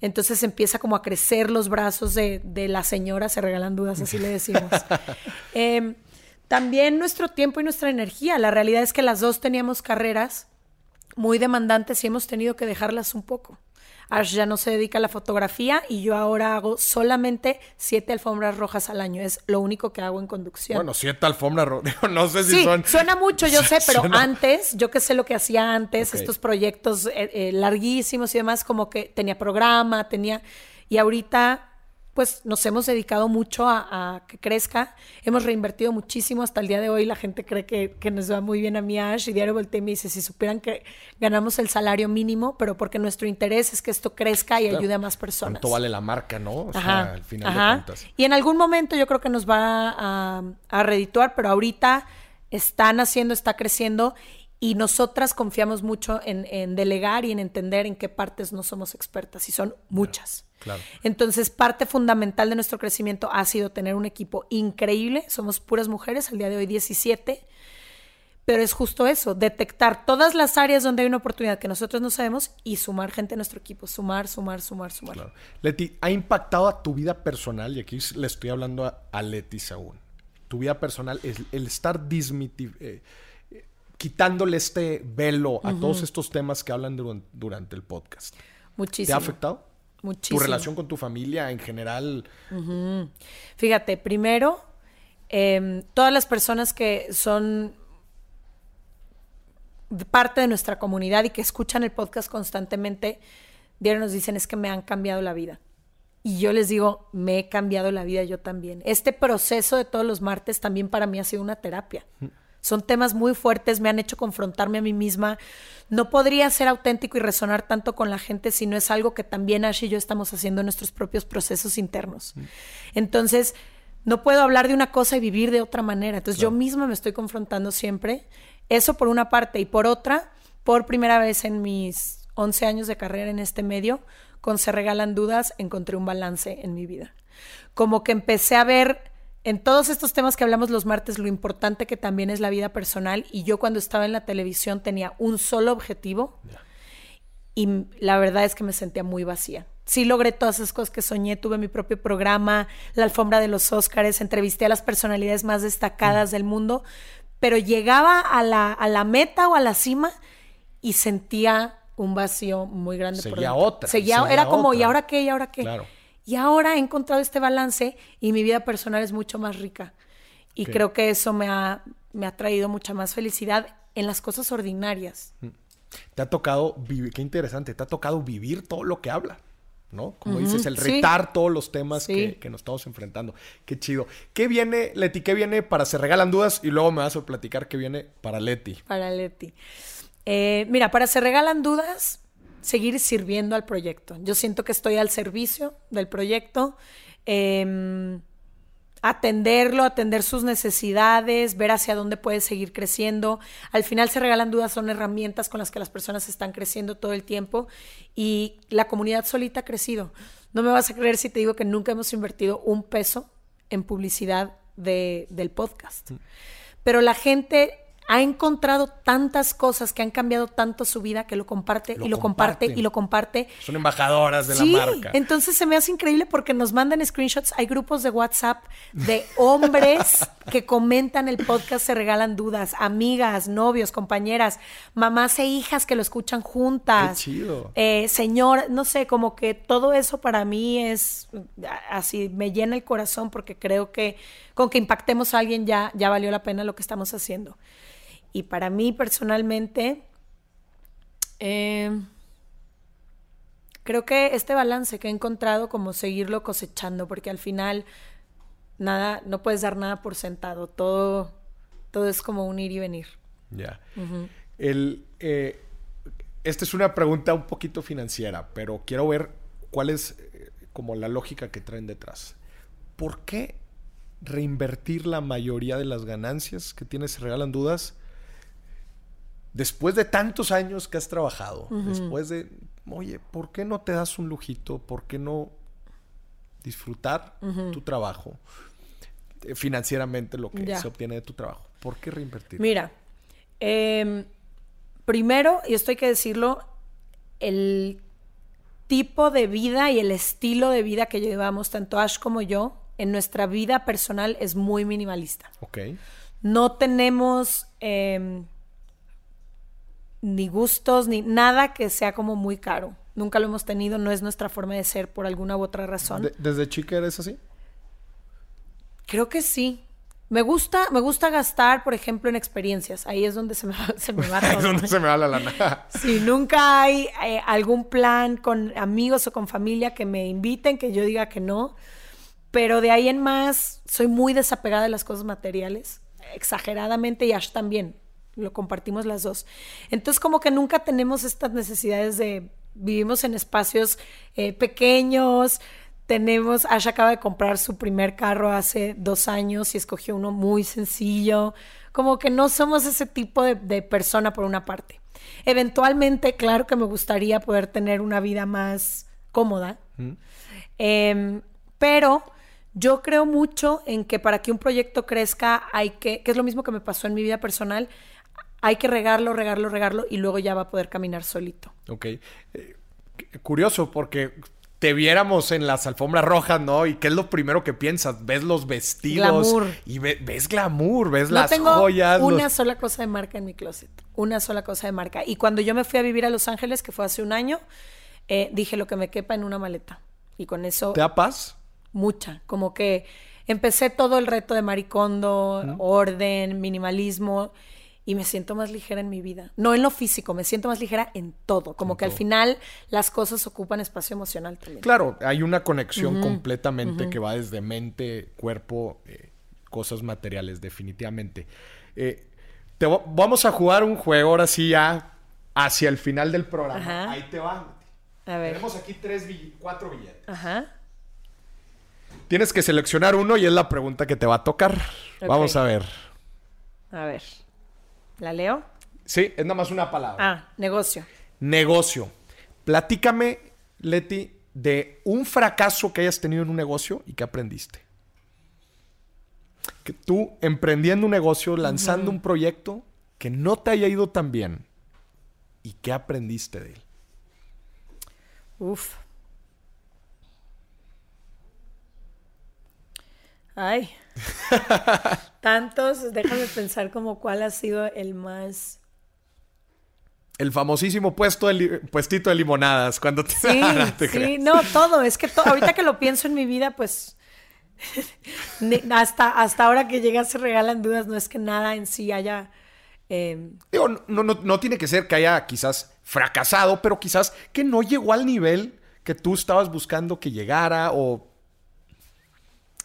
Entonces empieza como a crecer los brazos de, la señora, se regalan dudas, así le decimos. Em, también nuestro tiempo y nuestra energía. La realidad es que las dos teníamos carreras muy demandantes y hemos tenido que dejarlas un poco. Ash ya no se dedica a la fotografía y yo ahora hago solamente siete alfombras rojas al año. Es lo único que hago en conducción. Bueno, siete alfombras rojas. No sé si sí, son. Suena mucho, yo sé, pero antes, yo que sé lo que hacía antes, estos proyectos eh, eh, larguísimos y demás, como que tenía programa, tenía. Y ahorita pues nos hemos dedicado mucho a, que crezca. Hemos reinvertido muchísimo hasta el día de hoy. La gente cree que, nos va muy bien a mi Ash y diario volteé y me dice, si supieran que ganamos el salario mínimo, pero porque nuestro interés es que esto crezca y ayude a más personas. ¿Cuánto vale la marca, no? O sea, al final de cuentas. Y en algún momento yo creo que nos va a, a redituar, pero ahorita están haciendo, está creciendo y nosotras confiamos mucho en, delegar y en entender en qué partes no somos expertas, y son muchas. Entonces, parte fundamental de nuestro crecimiento ha sido tener un equipo increíble. Somos puras mujeres, al día de hoy 17. Pero es justo eso, detectar todas las áreas donde hay una oportunidad que nosotros no sabemos y sumar gente a nuestro equipo. Sumar, sumar, sumar, sumar. Leti, ¿ha impactado a tu vida personal? Y aquí le estoy hablando a, Leti Saúl. Tu vida personal, es el estar dismitiv eh, quitándole este velo a todos estos temas que hablan durante el podcast. Muchísimo. ¿Te ha afectado? Muchísimo. Tu relación con tu familia en general. Fíjate, primero, em, todas las personas que son parte de nuestra comunidad y que escuchan el podcast constantemente, diario nos dicen es que me han cambiado la vida. Y yo les digo, me he cambiado la vida yo también. Este proceso de todos los martes también para mí ha sido una terapia. Son temas muy fuertes, me han hecho confrontarme a mí misma. No podría ser auténtico y resonar tanto con la gente si no es algo que también Ash y yo estamos haciendo en nuestros propios procesos internos. Mm. Entonces, no puedo hablar de una cosa y vivir de otra manera. Entonces, yo misma me estoy confrontando siempre. Eso por una parte. Y por otra, por primera vez en mis 11 años de carrera en este medio, con Se Regalan Dudas, encontré un balance en mi vida. Como que empecé a ver en todos estos temas que hablamos los martes, lo importante que también es la vida personal. Y yo cuando estaba en la televisión tenía un solo objetivo y la verdad es que me sentía muy vacía. Sí logré todas esas cosas que soñé, tuve mi propio programa, la alfombra de los Óscares, entrevisté a las personalidades más destacadas del mundo, pero llegaba a la, a la meta o a la cima y sentía un vacío muy grande. Seguía otra. Seguía, era como, ¿y ahora qué? ¿Y ahora qué? Claro. Y ahora he encontrado este balance y mi vida personal es mucho más rica. Y creo que eso me ha, me ha traído mucha más felicidad en las cosas ordinarias. Mm. Te ha tocado vivir, qué interesante, te ha tocado vivir todo lo que habla, ¿no? Como dices, el retar todos los temas que, nos estamos enfrentando. Qué chido. ¿Qué viene, Leti? ¿Qué viene para Se Regalan Dudas? Y luego me vas a platicar qué viene para Leti. Para Leti. Eh, mira, para Se Regalan Dudas, seguir sirviendo al proyecto. Yo siento que estoy al servicio del proyecto. Em, atenderlo, atender sus necesidades, ver hacia dónde puede seguir creciendo. Al final se regalan dudas, son herramientas con las que las personas están creciendo todo el tiempo y la comunidad solita ha crecido. No me vas a creer si te digo que nunca hemos invertido un peso en publicidad del podcast. Mm. Pero la gente ha encontrado tantas cosas que han cambiado tanto su vida que lo comparte y lo comparte y lo comparte. Son embajadoras de la marca. Entonces se me hace increíble porque nos mandan screenshots. Hay grupos de WhatsApp de hombres que comentan el podcast, se regalan dudas, amigas, novios, compañeras, mamás e hijas que lo escuchan juntas. Qué chido. Eh, señor, no sé, como que todo eso para mí es así, me llena el corazón porque creo que con que impactemos a alguien ya, ya valió la pena lo que estamos haciendo. Y para mí personalmente, eh, creo que este balance que he encontrado, como seguirlo cosechando, porque al final nada, no puedes dar nada por sentado, todo, todo es como un ir y venir. Ya. El, eh, esta es una pregunta un poquito financiera, pero quiero ver cuál es eh, como la lógica que traen detrás. ¿Por qué reinvertir la mayoría de las ganancias que tienes se regalan dudas después de tantos años que has trabajado? Después de, oye, ¿por qué no te das un lujito? ¿Por qué no disfrutar tu trabajo? Eh, financieramente lo que se obtiene de tu trabajo. ¿Por qué reinvertir? Mira, eh, primero, y esto hay que decirlo, el tipo de vida y el estilo de vida que llevamos, tanto Ash como yo, en nuestra vida personal es muy minimalista. Ok. No tenemos em, ni gustos, ni nada que sea como muy caro. Nunca lo hemos tenido, no es nuestra forma de ser por alguna u otra razón. ¿Desde chica eres así? Creo que sí. Me gusta, me gusta gastar, por ejemplo, en experiencias. Ahí es donde se me va, se me va todo. es donde se me va la lana. sí, nunca hay eh, algún plan con amigos o con familia que me inviten, que yo diga que no. Pero de ahí en más, soy muy desapegada de las cosas materiales. Exageradamente y Ash también. Lo compartimos las dos. Entonces, como que nunca tenemos estas necesidades de... Vivimos en espacios eh, pequeños, tenemos, Ash acaba de comprar su primer carro hace dos años y escogió uno muy sencillo. Como que no somos ese tipo de, persona por una parte. Eventualmente, claro que me gustaría poder tener una vida más cómoda. Em, pero yo creo mucho en que para que un proyecto crezca hay que, que es lo mismo que me pasó en mi vida personal, hay que regarlo, regarlo, regarlo y luego ya va a poder caminar solito. Ok. Eh, curioso porque te viéramos en las alfombras rojas, ¿no? ¿Y qué es lo primero que piensas? Ves los vestidos. Glamour. Y ves glamour, ves las tengo joyas. Una sola cosa de marca en mi closet. Una sola cosa de marca. Y cuando yo me fui a vivir a Los Ángeles, que fue hace un año, eh, dije lo que me quepa en una maleta. Y con eso. ¿Te da paz? Mucha. Como que empecé todo el reto de maricondo, orden, minimalismo y me siento más ligera en mi vida. No en lo físico, me siento más ligera en todo. Como que al final las cosas ocupan espacio emocional también. Claro, hay una conexión completamente que va desde mente, cuerpo, eh, cosas materiales, definitivamente. Eh, te vamos a jugar un juego ahora sí ya hacia el final del programa. Ahí te va. A ver. Tenemos aquí tres, cuatro billetes. Ajá. Tienes que seleccionar uno y es la pregunta que te va a tocar. Vamos a ver. A ver. ¿La leo? Sí, es nada más una palabra. Ah, negocio. Negocio. Platícame, Leti, de un fracaso que hayas tenido en un negocio y que aprendiste. Que tú emprendiendo un negocio, lanzando un proyecto que no te haya ido tan bien y qué aprendiste de él. Uf. Ay. Tantos, déjame pensar como cuál ha sido el más... El famosísimo puesto de puestito de limonadas, cuando te... Sí, sí, no, todo, es que ahorita que lo pienso en mi vida, pues... hasta, hasta ahora que llega se regalan dudas, no es que nada en sí haya... Em, Digo, no, no, no tiene que ser que haya quizás fracasado, pero quizás que no llegó al nivel que tú estabas buscando que llegara o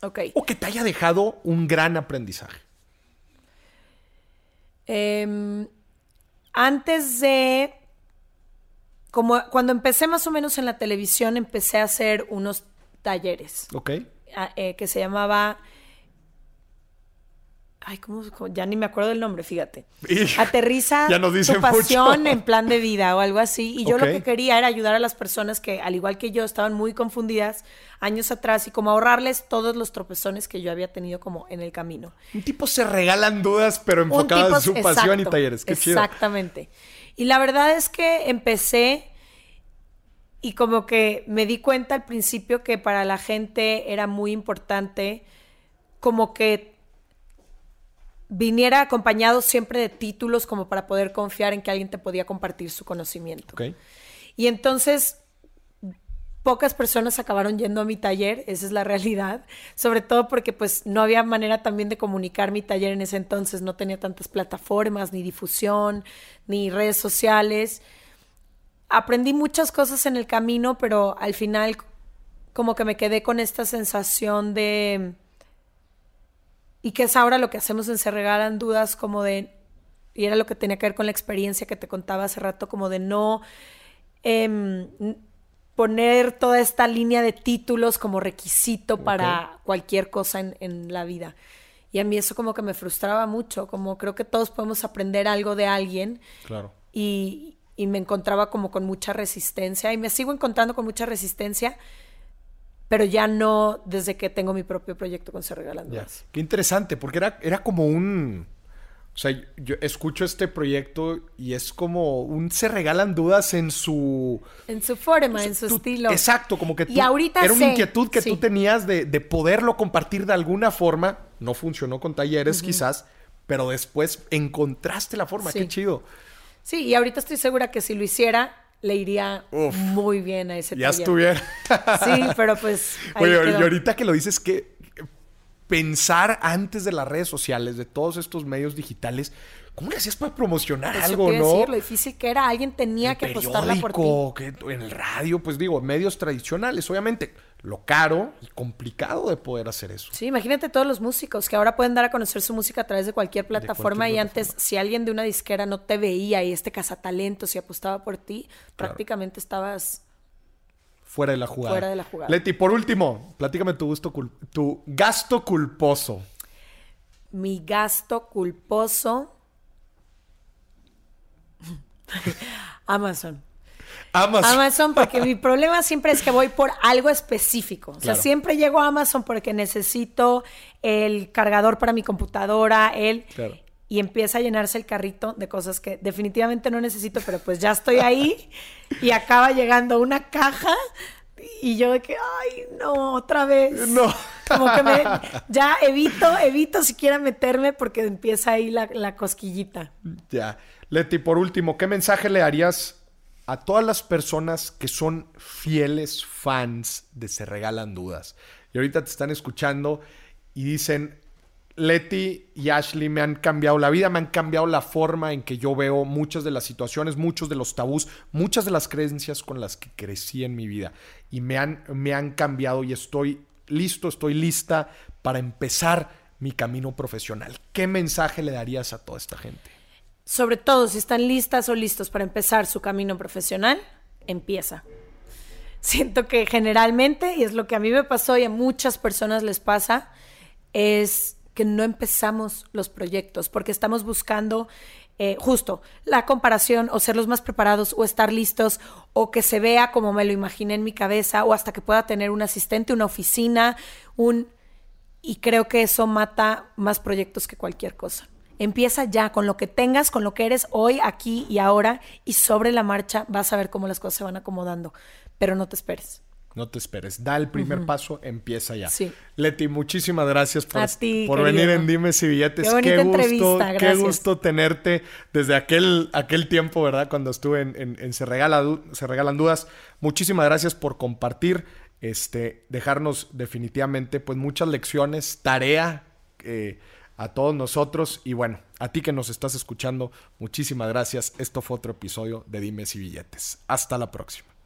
o que te haya dejado un gran aprendizaje. Em, antes de. Como cuando empecé más o menos en la televisión, empecé a hacer unos talleres. Ok. Ah, eh, que se llamaba Ay, ¿cómo, Ya ni me acuerdo del nombre, fíjate. Aterriza tu pasión en plan de vida o algo así. Y yo lo que quería era ayudar a las personas que, al igual que yo, estaban muy confundidas años atrás y como ahorrarles todos los tropezones que yo había tenido como en el camino. Un tipo se regalan dudas, pero enfocadas en su pasión y talleres. Qué exactamente. Y la verdad es que empecé y como que me di cuenta al principio que para la gente era muy importante como que viniera acompañado siempre de títulos como para poder confiar en que alguien te podía compartir su conocimiento. Y entonces pocas personas acabaron yendo a mi taller, esa es la realidad, sobre todo porque pues no había manera también de comunicar mi taller en ese entonces, no tenía tantas plataformas, ni difusión, ni redes sociales. Aprendí muchas cosas en el camino, pero al final como que me quedé con esta sensación de y que es ahora lo que hacemos en Se Regalan Dudas, como de, y era lo que tenía que ver con la experiencia que te contaba hace rato, como de no em, poner toda esta línea de títulos como requisito para cualquier cosa en, en la vida. Y a mí eso como que me frustraba mucho, como creo que todos podemos aprender algo de alguien. Claro. Y, y me encontraba como con mucha resistencia y me sigo encontrando con mucha resistencia, pero ya no desde que tengo mi propio proyecto con Se Regalan Qué interesante, porque era, era como un... O sea, yo escucho este proyecto y es como un se regalan dudas en su... En su forma, en su estilo. Exacto, como que y ahorita era una inquietud que tú tenías de, de, poderlo compartir de alguna forma. No funcionó con talleres quizás, pero después encontraste la forma. Qué chido. Sí, y ahorita estoy segura que si lo hiciera, le iría muy bien a ese Ya estuviera. sí, pero pues. Oye, y ahorita que lo dices, que pensar antes de las redes sociales, de todos estos medios digitales, ¿Cómo le hacías para promocionar algo, no? Decir, lo difícil que era, alguien tenía que apostarla por ti. Que en el radio, pues digo, medios tradicionales, obviamente, lo caro y complicado de poder hacer eso. Sí, imagínate todos los músicos que ahora pueden dar a conocer su música a través de cualquier plataforma y antes, si alguien de una disquera no te veía y este cazatalentos y apostaba por ti, prácticamente estabas fuera de la jugada. Fuera de la jugada. Leti, por último, platícame tu gusto, tu gasto culposo. Mi gasto culposo Amazon. Amazon. Amazon, porque mi problema siempre es que voy por algo específico. O sea, siempre llego a Amazon porque necesito el cargador para mi computadora, el... Y empieza a llenarse el carrito de cosas que definitivamente no necesito, pero pues ya estoy ahí y acaba llegando una caja y yo de que, ay, no, otra vez. No. Como que me, ya evito, evito siquiera meterme porque empieza ahí la, la cosquillita. Ya. Leti, por último, ¿qué mensaje le darías a todas las personas que son fieles fans de Se Regalan Dudas? Y ahorita te están escuchando y dicen, Leti y Ashley me han cambiado la vida, me han cambiado la forma en que yo veo muchas de las situaciones, muchos de los tabús, muchas de las creencias con las que crecí en mi vida. Y me han, me han cambiado y estoy listo, estoy lista para empezar mi camino profesional. ¿Qué mensaje le darías a toda esta gente? Sobre todo si están listas o listos para empezar su camino profesional, empieza. Siento que generalmente, y es lo que a mí me pasó y a muchas personas les pasa, es que no empezamos los proyectos porque estamos buscando eh, justo la comparación o ser los más preparados o estar listos o que se vea como me lo imaginé en mi cabeza o hasta que pueda tener un asistente, una oficina, un... Y creo que eso mata más proyectos que cualquier cosa. Empieza ya con lo que tengas, con lo que eres hoy, aquí y ahora, y sobre la marcha vas a ver cómo las cosas se van acomodando. Pero no te esperes. No te esperes. Da el primer paso, empieza ya. Sí. Leti, muchísimas gracias por, por venir en Dime si Billetes. Qué, gusto, qué gusto tenerte desde aquel, aquel tiempo, ¿verdad? Cuando estuve en, en, Se, Se Regalan Dudas. Muchísimas gracias por compartir, este, dejarnos definitivamente pues muchas lecciones, tarea. Eh, a todos nosotros y bueno, a ti que nos estás escuchando, muchísimas gracias. Esto fue otro episodio de Dimes y Billetes. Hasta la próxima.